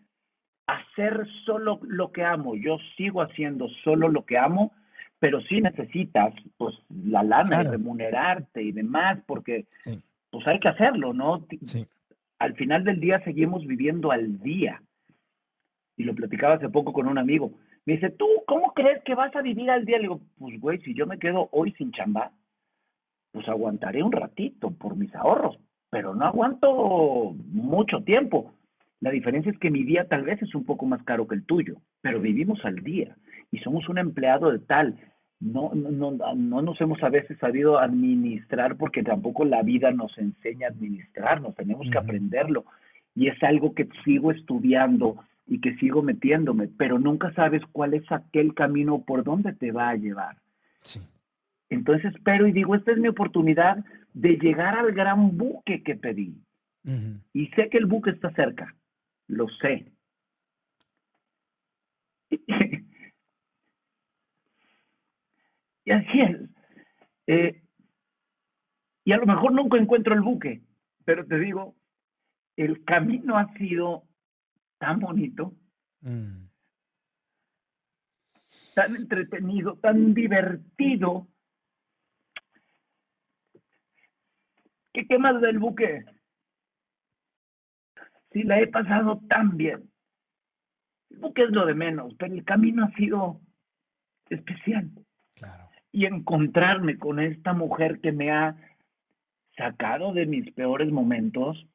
hacer solo lo que amo. Yo sigo haciendo solo lo que amo, pero sí necesitas, pues, la lana, remunerarte y demás, porque, pues, hay que hacerlo, ¿no? Al final del día seguimos viviendo al día. Y lo platicaba hace poco con un amigo. Me dice, ¿tú cómo crees que vas a vivir al día? Le digo, pues, güey, si yo me quedo hoy sin chamba, pues aguantaré un ratito por mis ahorros, pero no aguanto mucho tiempo. La diferencia es que mi día tal vez es un poco más caro que el tuyo, pero vivimos al día y somos un empleado de tal. No, no, no, nos hemos a veces sabido administrar porque tampoco la vida nos enseña a administrarnos, tenemos que aprenderlo. Y es algo que sigo estudiando y que sigo metiéndome, pero nunca sabes cuál es aquel camino por dónde te va a llevar. Sí. Entonces espero y digo, esta es mi oportunidad de llegar al gran buque que pedí. Y sé que el buque está cerca, lo sé. Y así es. Eh, y a lo mejor nunca encuentro el buque, pero te digo, el camino ha sido tan bonito, Mm. tan entretenido, tan divertido. ¿Qué, qué más del buque? Sí, la he pasado tan bien. El buque es lo de menos, pero el camino ha sido especial. Claro. Y encontrarme con esta mujer que me ha sacado de mis peores momentos,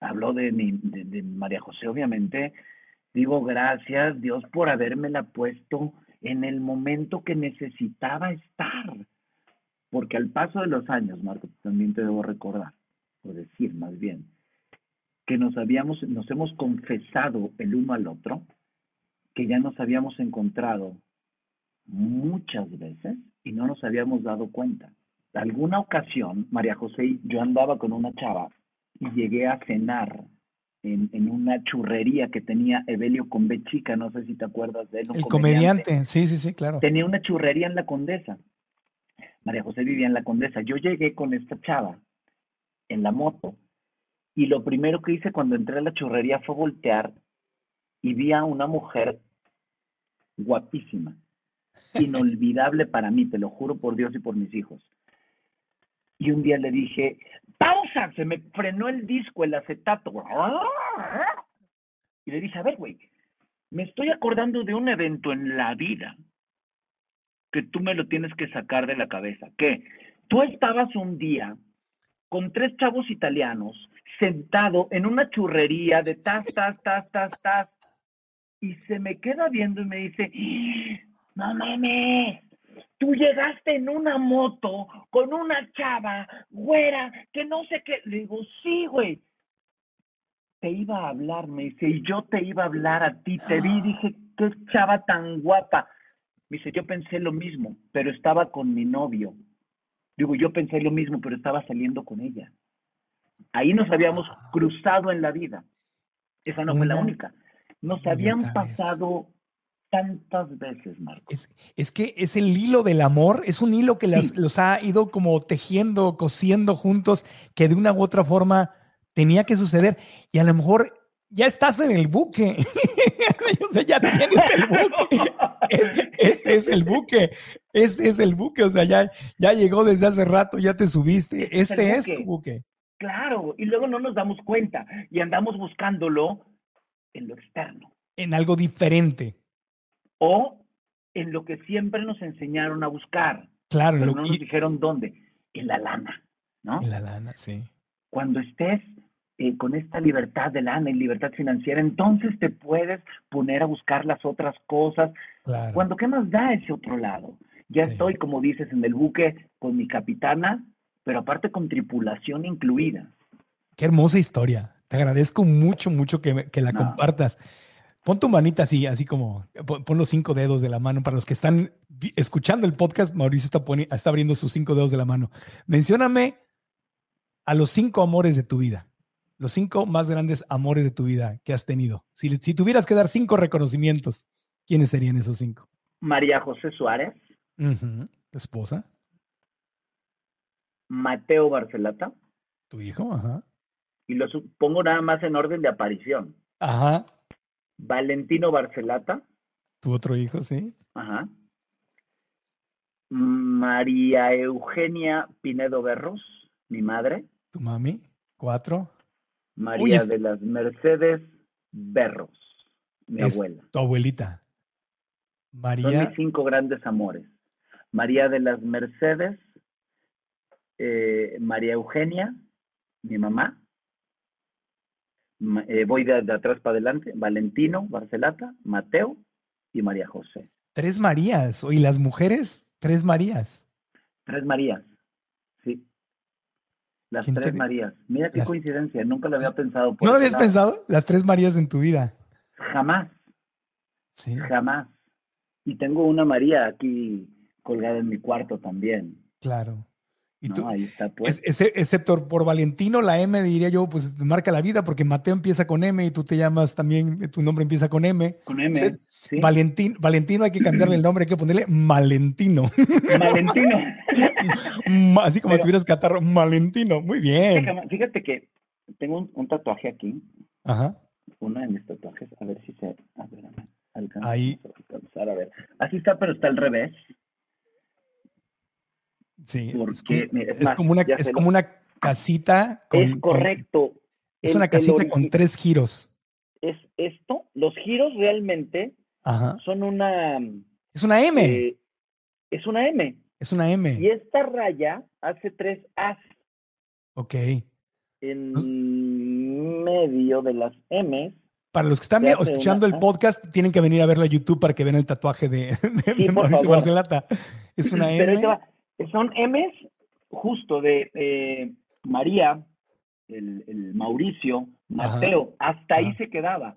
hablo de, mi, de, María José, obviamente, digo gracias Dios por habérmela puesto en el momento que necesitaba estar. Porque al paso de los años, Marco, también te debo recordar, o decir más bien, que nos habíamos, nos hemos confesado el uno al otro, que ya nos habíamos encontrado muchas veces y no nos habíamos dado cuenta. Alguna ocasión, María José yo andaba con una chava y llegué a cenar en, en una churrería que tenía Evelio con B chica, no sé si te acuerdas de él. un El comediante, sí, sí, sí, claro. Tenía una churrería en la Condesa. María José vivía en la Condesa. Yo llegué con esta chava en la moto y lo primero que hice cuando entré a la churrería fue voltear y vi a una mujer guapísima, inolvidable para mí, te lo juro por Dios y por mis hijos. Y un día le dije, pausa, se me frenó el disco, el acetato. Y le dije, a ver, güey, me estoy acordando de un evento en la vida que tú me lo tienes que sacar de la cabeza. Que tú estabas un día con tres chavos italianos sentado en una churrería de tas, tas, tas, tas, tas, y se me queda viendo y me dice, no mames, tú llegaste en una moto con una chava, güera, que no sé qué. Le digo, sí, güey. Te iba a hablar, me dice, y yo te iba a hablar a ti. Te vi y dije, qué chava tan guapa. Me dice, yo pensé lo mismo, pero estaba con mi novio. Digo, yo pensé lo mismo, pero estaba saliendo con ella. Ahí nos habíamos cruzado en la vida. Esa no fue la única. Nos habían pasado tantas veces, Marco. Es, es que es el hilo del amor, es un hilo que las- Sí. los ha ido como tejiendo, cosiendo juntos, que de una u otra forma tenía que suceder. Y a lo mejor ya estás en el buque. o sea, ya tienes el buque. Es- Este es el buque. Este es el buque. O sea, ya, ya llegó desde hace rato, ya te subiste. Este es tu buque. Claro, y luego no nos damos cuenta y andamos buscándolo en lo externo En algo diferente. O en lo que siempre nos enseñaron a buscar, Claro, pero lo- no nos y- dijeron dónde, en la lana, ¿no? en la lana, sí. Cuando estés eh, con esta libertad de lana y libertad financiera, entonces te puedes poner a buscar las otras cosas. Claro. Cuando, ¿qué más da ese otro lado? Ya Sí. estoy, como dices, en el buque con mi capitana, pero aparte con tripulación incluida. Qué hermosa historia. Te agradezco mucho, mucho que, me- que la No. compartas. Pon tu manita así, así como pon, los cinco dedos de la mano. Para los que están escuchando el podcast, Mauricio está, poni- está abriendo sus cinco dedos de la mano. Mencióname a los cinco amores de tu vida. Los cinco más grandes amores de tu vida que has tenido. Si, si tuvieras que dar cinco reconocimientos, ¿quiénes serían esos cinco? María José Suárez. ¿Tu esposa? Mateo Barcelata, ¿Tu hijo? Ajá. y los pongo nada más en orden de aparición. Ajá. Valentino Barcelata, ¿Tu otro hijo? Sí. ajá. María Eugenia Pinedo Berros, mi madre. ¿Tu mami? Cuatro. María es- de las Mercedes Berros, mi Es abuela. Tu abuelita. Son María. mis cinco grandes amores. María de las Mercedes, eh, María Eugenia, mi mamá. Eh, voy de, de atrás para adelante. Valentino, Barcelata, Mateo y María José. Tres Marías. ¿Y las mujeres? Tres Marías. Tres Marías. Sí. Las ¿Quién tres Marías. Mira qué las- coincidencia. Nunca lo había pensado. por ¿No lo habías lado. pensado? Las tres Marías en tu vida. Jamás. Sí. Jamás. Y tengo una María aquí colgada en mi cuarto también. Claro. Y tú, ahí está pues. excepto por Valentino, la M diría yo, pues marca la vida, porque Mateo empieza con M y tú te llamas también, tu nombre empieza con M. Con M. Valentín, Valentino hay que cambiarle el nombre, hay que ponerle Malentino. Malentino. Así como tuvieras catarro, Malentino. Muy bien. Fíjate que tengo un, tatuaje aquí. Ajá. Uno de mis tatuajes, a ver si se. A ver, Ahí. A ver. Así está, pero está al revés. Sí, es, como, una, es como una casita. Con, es correcto. es una casita con tres giros. Es esto, los giros realmente son una... Es una M. Eh, es una M. Es una M. Y esta raya hace tres As. Ok. En medio de las M. Para los que están escuchando el podcast, tienen que venir a verlo a YouTube para que vean el tatuaje de, de, Mauricio Barcelata. Es una M son M's justo de María, el, Mauricio, Mateo, hasta ahí se quedaba.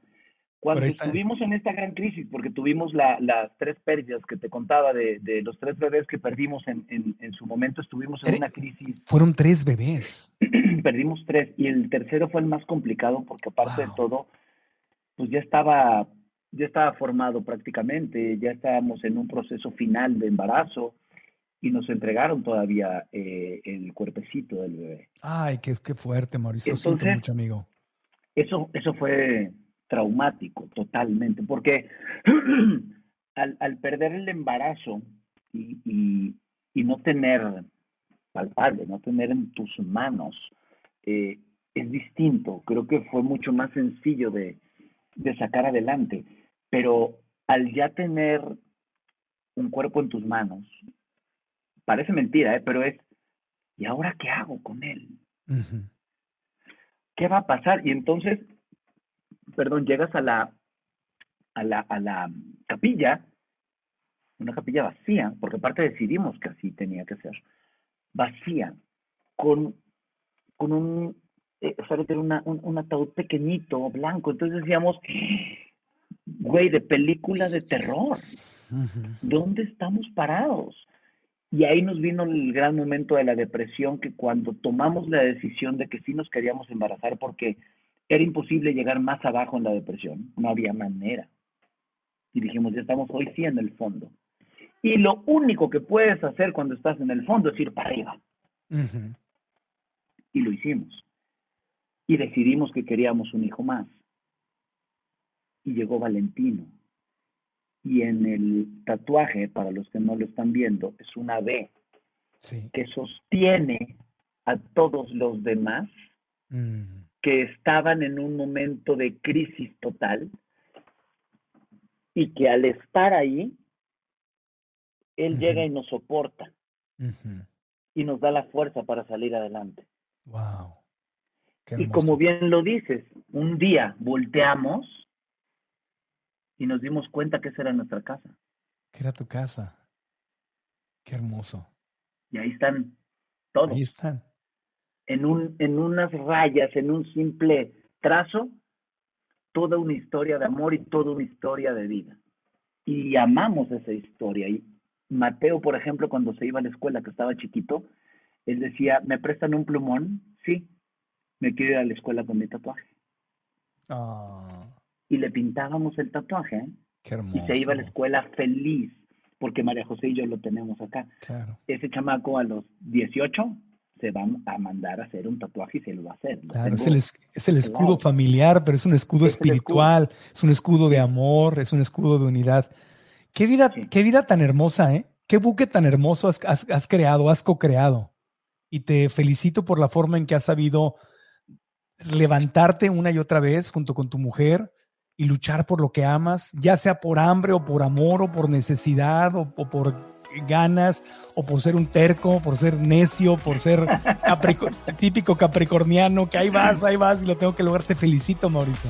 Cuando estuvimos en esta gran crisis, porque tuvimos las tres pérdidas que te contaba de, los tres bebés que perdimos en, su momento, estuvimos en una crisis. Fueron tres bebés. Perdimos tres y el tercero fue el más complicado porque aparte de todo, pues ya estaba, ya estaba formado prácticamente, ya estábamos en un proceso final de embarazo y nos entregaron todavía eh, el cuerpecito del bebé. Ay, qué, qué fuerte, Mauricio. siento mucho, amigo. Eso, eso fue traumático totalmente, porque al, perder el embarazo y, no tener palpable, no tener en tus manos, eh, es distinto. Creo que fue mucho más sencillo de, de sacar adelante, pero al ya tener un cuerpo en tus manos, parece mentira, ¿eh? pero es, ¿y ahora qué hago con él? ¿Qué va a pasar? Y entonces, perdón, llegas a la, a la, a la capilla, una capilla vacía, porque aparte decidimos que así tenía que ser, vacía, con, con un, eh, una, un, un, ataúd pequeñito, blanco. Entonces decíamos, güey, de película de terror. ¿Dónde estamos parados? Y ahí nos vino el gran momento de la depresión, que cuando tomamos la decisión de que sí nos queríamos embarazar, porque era imposible llegar más abajo en la depresión, no había manera. Y dijimos, ya estamos hoy sí en el fondo. Y lo único que puedes hacer cuando estás en el fondo es ir para arriba. Y lo hicimos. Y decidimos que queríamos un hijo más. Y llegó Valentino y en el tatuaje, para los que no lo están viendo, es una B que sostiene a todos los demás mm. que estaban en un momento de crisis total y que al estar ahí, él llega y nos soporta y nos da la fuerza para salir adelante. Wow. y como bien lo dices, un día volteamos y nos dimos cuenta que esa era nuestra casa. Que era tu casa. Qué hermoso. Y ahí están todos. Ahí están. En, un, en unas rayas, en un simple trazo, toda una historia de amor y toda una historia de vida. Y amamos esa historia. Y Mateo, por ejemplo, cuando se iba a la escuela, que estaba chiquito, él decía, ¿me prestan un plumón? Sí, me quiero ir a la escuela con mi tatuaje. Ah y le pintábamos el tatuaje. ¿eh? Qué hermoso. Y se iba a la escuela feliz, porque María José y yo lo tenemos acá. Claro. Ese chamaco a los 18 se va a mandar a hacer un tatuaje y se lo va a hacer. Claro, es, el, es el, escudo familiar, pero es un escudo espiritual, es un escudo de amor, es un escudo de unidad. Qué vida, qué vida tan hermosa, ¿eh? Qué buque tan hermoso has, has, has creado, has co-creado. Y te felicito por la forma en que has sabido levantarte una y otra vez junto con tu mujer, y luchar por lo que amas, ya sea por hambre o por amor o por necesidad o, por ganas o por ser un terco, por ser necio, por ser típico capricorniano, que ahí vas, ahí vas y lo tengo que lograr. Te felicito, Mauricio.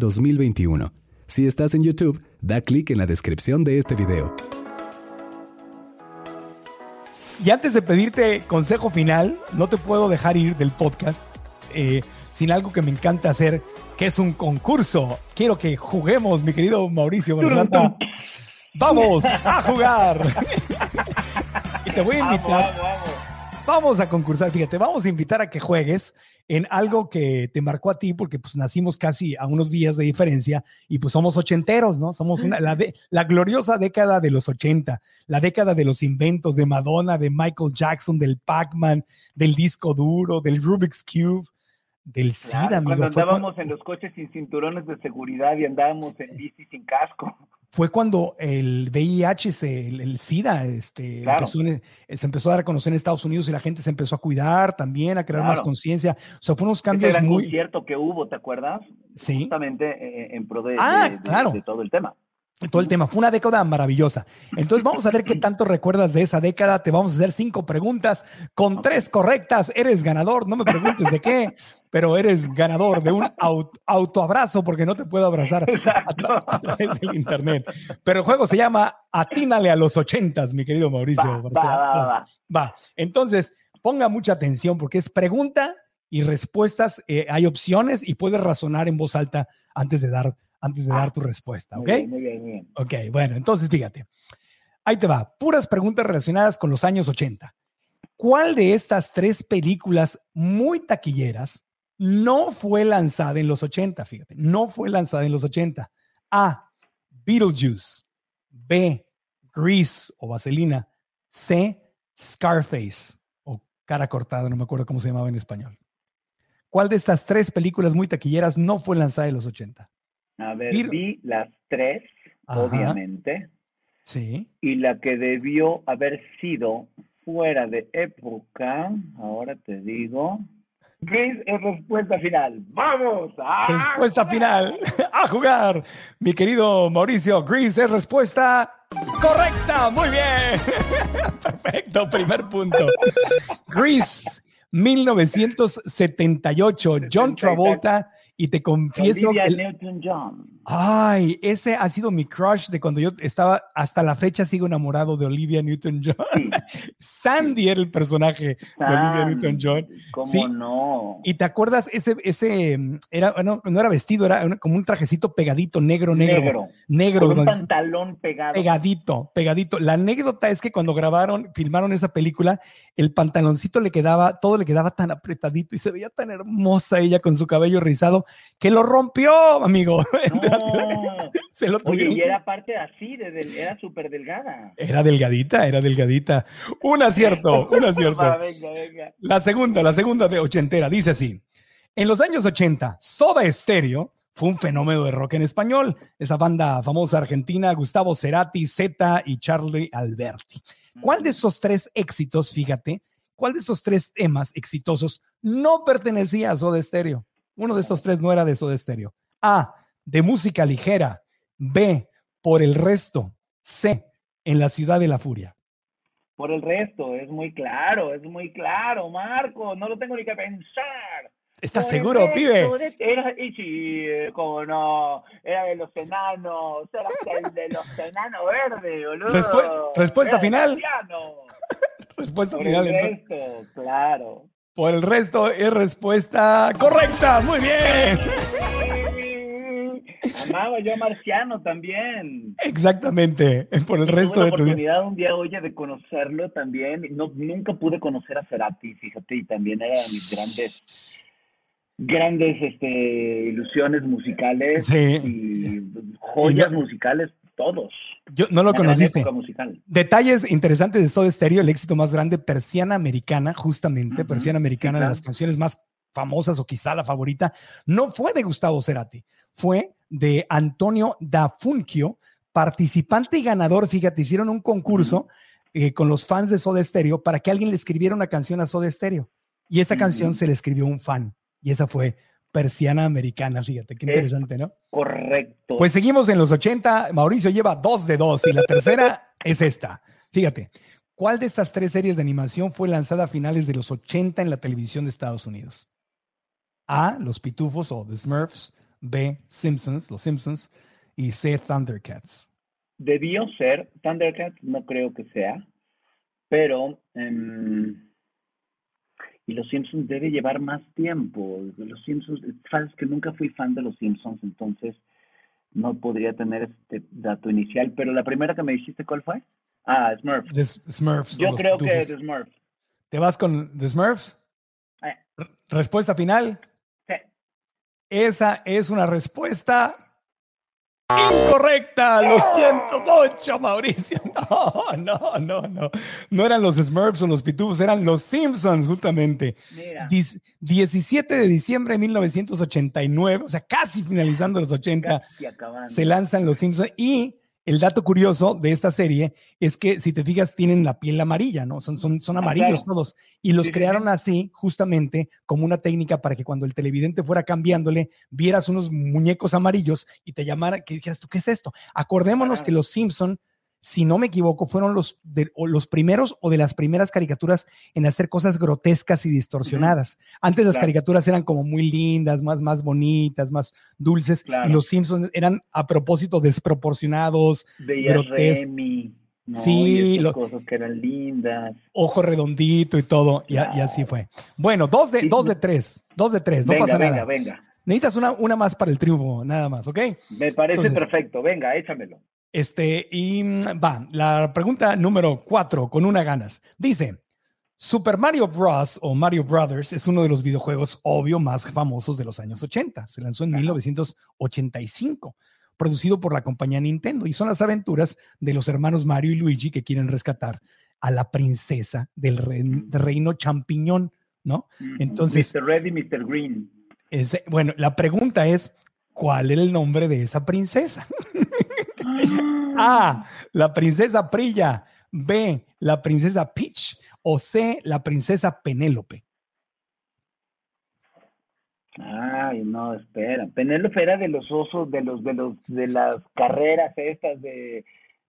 2021. Si estás en YouTube, da clic en la descripción de este video. Y antes de pedirte consejo final, no te puedo dejar ir del podcast eh, sin algo que me encanta hacer, que es un concurso. Quiero que juguemos, mi querido Mauricio. Vamos a jugar. y te voy a invitar. Vamos, vamos. vamos a concursar. Fíjate, vamos a invitar a que juegues en algo que te marcó a ti, porque pues nacimos casi a unos días de diferencia y pues somos ochenteros, ¿no? Somos una, la, de, la gloriosa década de los ochenta, la década de los inventos de Madonna, de Michael Jackson, del Pac-Man, del disco duro, del Rubik's Cube, del SIDA, amigo. Cuando andábamos en los coches sin cinturones de seguridad y andábamos en bici sin casco fue cuando el VIH, se, el, SIDA, este, empezó, se empezó a dar a conocer en Estados Unidos y la gente se empezó a cuidar también, a crear más conciencia. O sea, fueron unos cambios Ese muy... concierto que hubo, ¿te acuerdas? Sí. Justamente eh, en pro de, ah, claro. de todo el tema todo el tema. Fue una década maravillosa. Entonces vamos a ver qué tanto recuerdas de esa década. Te vamos a hacer cinco preguntas. Con tres correctas, eres ganador. No me preguntes de qué, pero eres ganador de un autoabrazo porque no te puedo abrazar a, través del internet. Pero el juego se llama Atínale a los ochentas, mi querido Mauricio. Va, va, Entonces, ponga mucha atención porque es pregunta y respuestas. Eh, hay opciones y puedes razonar en voz alta antes de dar antes de dar ah, tu respuesta, ¿ok? Muy bien, muy bien. Ok, bueno, entonces fíjate. Ahí te va, puras preguntas relacionadas con los años 80. ¿Cuál de estas tres películas muy taquilleras no fue lanzada en los 80? Fíjate, no fue lanzada en los 80. A. Beetlejuice. B. Grease o Vaselina. C. Scarface o Cara Cortada, no me acuerdo cómo se llamaba en español. ¿Cuál de estas tres películas muy taquilleras no fue lanzada en los 80? A ver, vi las tres, obviamente. Sí. Y la que debió haber sido fuera de época, ahora te digo. Gris es respuesta final. ¡Vamos! A respuesta final. ¡A jugar! Mi querido Mauricio, Gris es respuesta correcta. Muy bien. Perfecto, primer punto. Gris, 1978. John Travolta y te confieso Olivia que... Newton John. Ay, ese ha sido mi crush de cuando yo estaba, hasta la fecha sigo enamorado de Olivia Newton-John. Sandy era el personaje de Olivia Newton-John. ¿Cómo no? Y te acuerdas, ese, ese, era, no, no era vestido, era como un trajecito pegadito, negro, negro. Negro. negro Con un pantalón pegado. Pegadito, pegadito. La anécdota es que cuando grabaron, filmaron esa película, el pantaloncito le quedaba, todo le quedaba tan apretadito y se veía tan hermosa ella con su cabello rizado que lo rompió, amigo. se lo Oye, y era parte así, de era súper delgada. Era delgadita, era delgadita. Un acierto, un acierto. La segunda, la segunda de ochentera, dice así. En los años 80, Soda Stereo fue un fenómeno de rock en español. Esa banda famosa argentina, Gustavo Cerati, Zeta y Charlie Alberti. ¿Cuál de esos tres éxitos, fíjate, cuál de esos tres temas exitosos no pertenecía a Soda Stereo? Uno de estos tres no era de Soda Stereo. A, de música ligera. B, por el resto. C, en la ciudad de la furia. Por el resto, es muy claro, es muy claro, Marco, no lo tengo ni que pensar. ¿Estás seguro, pibe? era, como no, era de los enanos, era el de los enanos verdes, boludo. respuesta final. respuesta Por final. El resto, claro. Por el resto es respuesta correcta. Muy bien. Amaba yo a Marciano también. Exactamente, por el resto Tuve la de tu vida. oportunidad un día, oye, de conocerlo también. No, nunca pude conocer a Cerati, fíjate, y también era de mis grandes, grandes este, ilusiones musicales Sí. y joyas Y no- musicales, todos. Yo no lo Una conociste. Detalles interesantes de Soda Stereo, el éxito más grande, Persiana Americana, justamente, Persiana Americana, sí, de las canciones más famosas o quizá la favorita, no fue de Gustavo Cerati, fue de Antonio da Funchio, participante y ganador, fíjate, hicieron un concurso eh, con los fans de Soda Stereo para que alguien le escribiera una canción a Soda Stereo. Y esa canción se le escribió un fan, y esa fue Persiana Americana, fíjate, qué Es- interesante, ¿no? Correcto. Pues seguimos en los 80. Mauricio lleva dos de dos y la tercera es esta. Fíjate, ¿cuál de estas tres series de animación fue lanzada a finales de los 80 en la televisión de Estados Unidos? A. Los Pitufos o The Smurfs. B. Simpsons, Los Simpsons. Y C. Thundercats. Debió ser, Thundercats no creo que sea, pero em, y los Simpsons debe llevar más tiempo. Los Simpsons, sabes que nunca fui fan de los Simpsons, entonces no podría tener este dato inicial, pero la primera que me dijiste, ¿cuál fue? Ah, Smurfs. The Smurfs. Yo creo que. The Smurfs. ¿Te vas con The Smurfs? Eh, Respuesta final. sí. Esa es una respuesta incorrecta. Lo siento mucho, Mauricio. No, no, no, no. No eran los Smurfs o los Pitufos, eran los Simpsons, justamente. Mira, Dis- 17 de diciembre de 1989, o sea, casi finalizando los 80, casi acabando. se lanzan los Simpsons. Y el dato curioso de esta serie es que, si te fijas, tienen la piel amarilla, ¿no? Son, son, son Ah, amarillos claro. todos. Y los Sí, crearon sí. así, justamente, como una técnica para que cuando el televidente fuera cambiándole, vieras unos muñecos amarillos y te llamara, que dijeras tú, ¿qué es esto? Acordémonos que los Simpson si no me equivoco, fueron los, de- o los primeros o de las primeras caricaturas en hacer cosas grotescas y distorsionadas. Antes las Claro. caricaturas eran como muy lindas, más, más bonitas, más dulces, Claro. y los Simpsons eran a propósito desproporcionados, Veías grotesco. Remy, ¿no? Sí, lo- cosas que eran lindas. ojo redondito y todo, y, así fue. Bueno, dos de, Sí, dos no- de tres, dos de tres, no venga, pasa venga, nada. venga. Necesitas una, una más para el triunfo, nada más, ¿ok? Me parece Entonces- perfecto. Venga, échamelo. Este, y mm, va, la pregunta número cuatro, con una ganas. Dice, Super Mario Bros. o Mario Brothers es uno de los videojuegos obvio más famosos de los años 80. Se lanzó en 1985, producido por la compañía Nintendo y son las aventuras de los hermanos Mario y Luigi que quieren rescatar a la princesa del re- reino champiñón, ¿no? Entonces- Mr. Red y Mr. Green. Ese- bueno, la pregunta es, ¿cuál era el nombre de esa princesa? A, la princesa Prilla. B, la princesa Peach. O C, la princesa Penélope. Ay, no, espera. Penélope era de los osos, de los, de los, de las carreras estas de,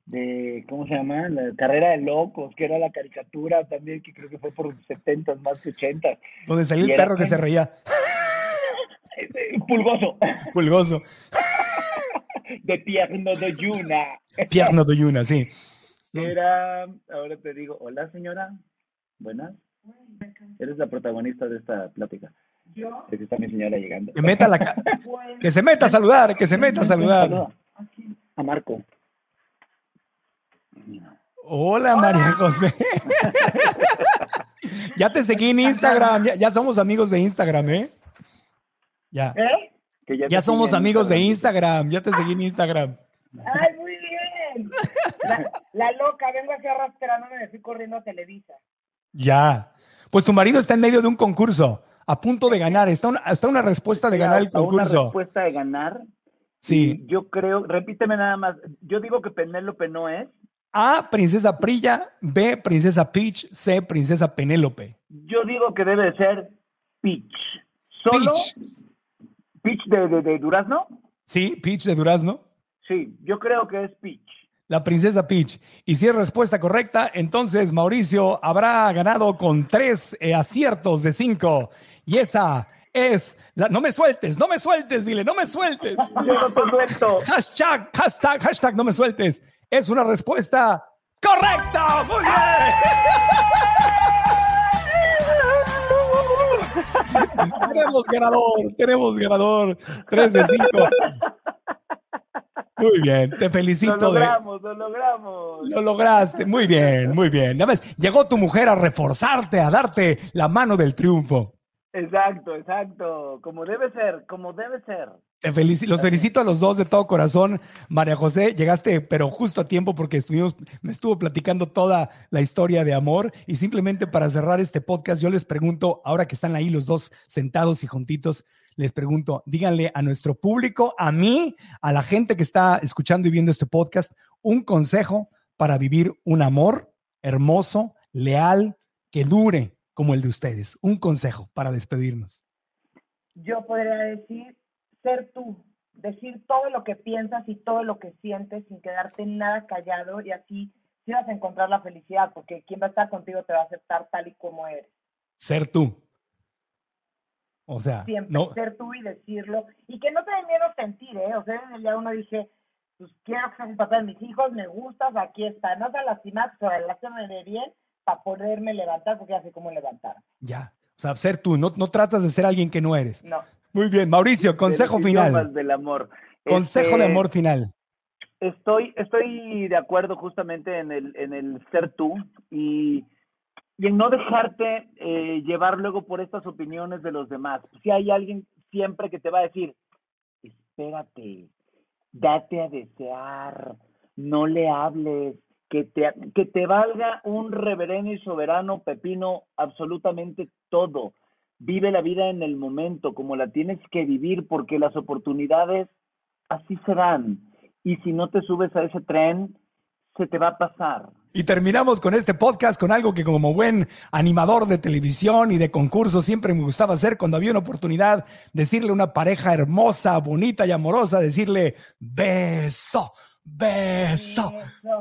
de, ¿cómo se llama? La carrera de locos, que era la caricatura también, que creo que fue por 70 más que 80. Donde salió el perro que se reía. Pulgoso. Pulgoso. De Pierno de Yuna. Pierno de Yuna, sí. Era, ahora te digo, hola señora, buenas. Eres la protagonista de esta plática. Yo. Aquí está mi señora llegando. Que meta la ca- que se meta a saludar, que se meta a saludar. Saluda. A Marco. Hola, María José. ya te seguí en Instagram, ya, ya somos amigos de Instagram, ¿eh? Ya. ¿Eh? Que Ya somos amigos de Instagram, ya te seguí en Instagram. ¡Ay, muy bien! La, la loca, vengo aquí arrastrándome, me fui corriendo a Televisa. Ya. Pues tu marido está en medio de un concurso, a punto de ganar. Está una, está una respuesta de ganar el A Una concurso. respuesta de ganar. Sí. Yo creo, repíteme nada más. Yo digo que Penélope no es. A, princesa Prilla. B, princesa Peach. C, princesa Penélope. Yo digo que debe de ser Peach. Solo Peach. Peach, de, de, de Durazno. Sí, Peach de Durazno. Sí, yo creo que es Peach. La princesa Peach. Y si es respuesta correcta, entonces Mauricio habrá ganado con tres eh, aciertos de cinco. Y esa es la. No me sueltes, no me sueltes, dile, no me sueltes. Yo no te suelto. Hashtag, hashtag, hashtag, no me sueltes. Es una respuesta correcta. Muy bien. tenemos ganador, tenemos ganador. 3 de 5. Muy bien, te felicito. Lo logramos, lo logramos. Lo lograste, muy bien, muy bien. Ya ves, llegó tu mujer a reforzarte, a darte la mano del triunfo. Exacto, exacto. Como debe ser, como debe ser. Te felicito, los felicito a los dos de todo corazón. María José, llegaste, pero justo a tiempo porque estuvimos, me estuvo platicando toda la historia de amor. Y simplemente para cerrar este podcast, yo les pregunto, ahora que están ahí los dos sentados y juntitos, les pregunto, díganle a nuestro público, a mí, a la gente que está escuchando y viendo este podcast, un consejo para vivir un amor hermoso, leal, que dure como el de ustedes. Un consejo para despedirnos. Yo podría decir, ser tú, decir todo lo que piensas y todo lo que sientes sin quedarte nada callado y así sí vas a encontrar la felicidad, porque quien va a estar contigo te va a aceptar tal y como eres. Ser tú. O sea, Siempre no, ser tú y decirlo. Y que no te dé miedo sentir, ¿eh? O sea, en el día uno dije, pues quiero ser un papá de mis hijos, me gustas, aquí está. No te lastimas, pero relájame de bien para poderme levantar, porque ya sé cómo levantar. ya. O sea, ser tú, no, no tratas de ser alguien que no eres. No. Muy bien, Mauricio, consejo De final. del amor. Consejo de Este, amor final. Estoy, estoy de acuerdo justamente en el, en el ser tú y, y en no dejarte eh, llevar luego por estas opiniones de los demás. Si hay alguien siempre que te va a decir, espérate, date a desear, no le hables, que te, que te valga un reverendo y soberano pepino absolutamente todo. Vive la vida en el momento, como la tienes que vivir, porque las oportunidades así serán. Y si no te subes a ese tren, se te va a pasar. Y terminamos con este podcast con algo que como buen animador de televisión y de concursos siempre me gustaba hacer cuando había una oportunidad, decirle a una pareja hermosa, bonita y amorosa, decirle beso, beso,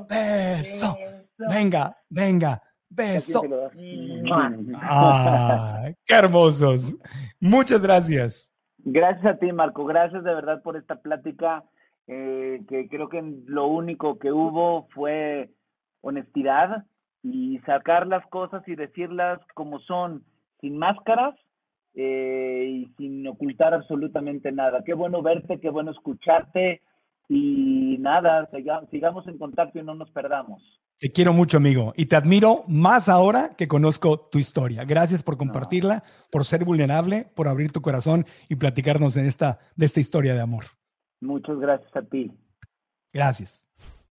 beso. Venga, venga, beso. Ah, qué hermosos. Muchas gracias. Gracias a ti, Marco. Gracias de verdad por esta plática, eh, que creo que lo único que hubo fue honestidad y sacar las cosas y decirlas como son, sin máscaras eh, y sin ocultar absolutamente nada. Qué bueno verte, qué bueno escucharte y nada, siga- sigamos en contacto y no nos perdamos. Te quiero mucho, amigo, y te admiro más ahora que conozco tu historia. Gracias por compartirla, por ser vulnerable, por abrir tu corazón y platicarnos en esta, de esta historia de amor. Muchas gracias a ti. Gracias.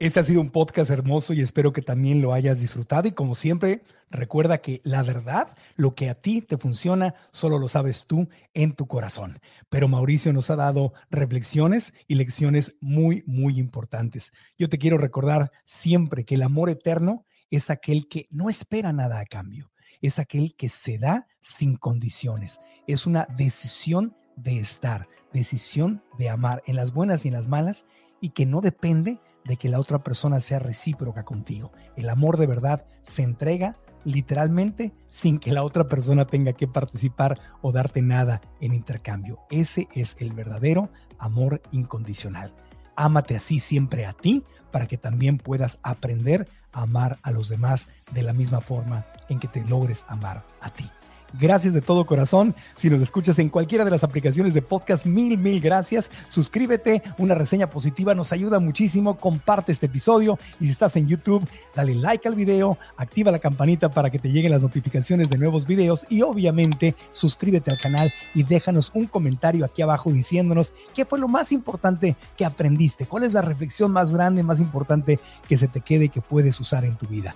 Este ha sido un podcast hermoso y espero que también lo hayas disfrutado. Y como siempre, recuerda que la verdad, lo que a ti te funciona, solo lo sabes tú en tu corazón. Pero Mauricio nos ha dado reflexiones y lecciones muy, muy importantes. Yo te quiero recordar siempre que el amor eterno es aquel que no espera nada a cambio. Es aquel que se da sin condiciones. Es una decisión de estar, decisión de amar en las buenas y en las malas y que no depende de que la otra persona sea recíproca contigo. El amor de verdad se entrega literalmente sin que la otra persona tenga que participar o darte nada en intercambio. Ese es el verdadero amor incondicional. Ámate así siempre a ti para que también puedas aprender a amar a los demás de la misma forma en que te logres amar a ti. Gracias de todo corazón. Si nos escuchas en cualquiera de las aplicaciones de podcast, mil, mil gracias. Suscríbete, una reseña positiva nos ayuda muchísimo. Comparte este episodio y si estás en YouTube, dale like al video, activa la campanita para que te lleguen las notificaciones de nuevos videos y obviamente suscríbete al canal y déjanos un comentario aquí abajo diciéndonos qué fue lo más importante que aprendiste, cuál es la reflexión más grande, más importante que se te quede y que puedes usar en tu vida.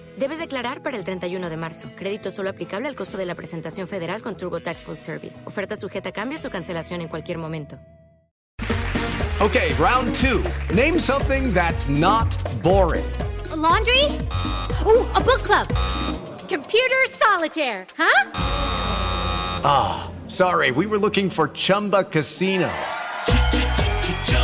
Debes declarar para el 31 de marzo. Crédito solo aplicable al costo de la presentación federal con TurboTax Full Service. Oferta sujeta a cambios o cancelación en cualquier momento. Okay, round two. Name something that's not boring. A laundry? Ooh, a book club. Computer solitaire, huh? Ah, oh, sorry. We were looking for Chumba Casino.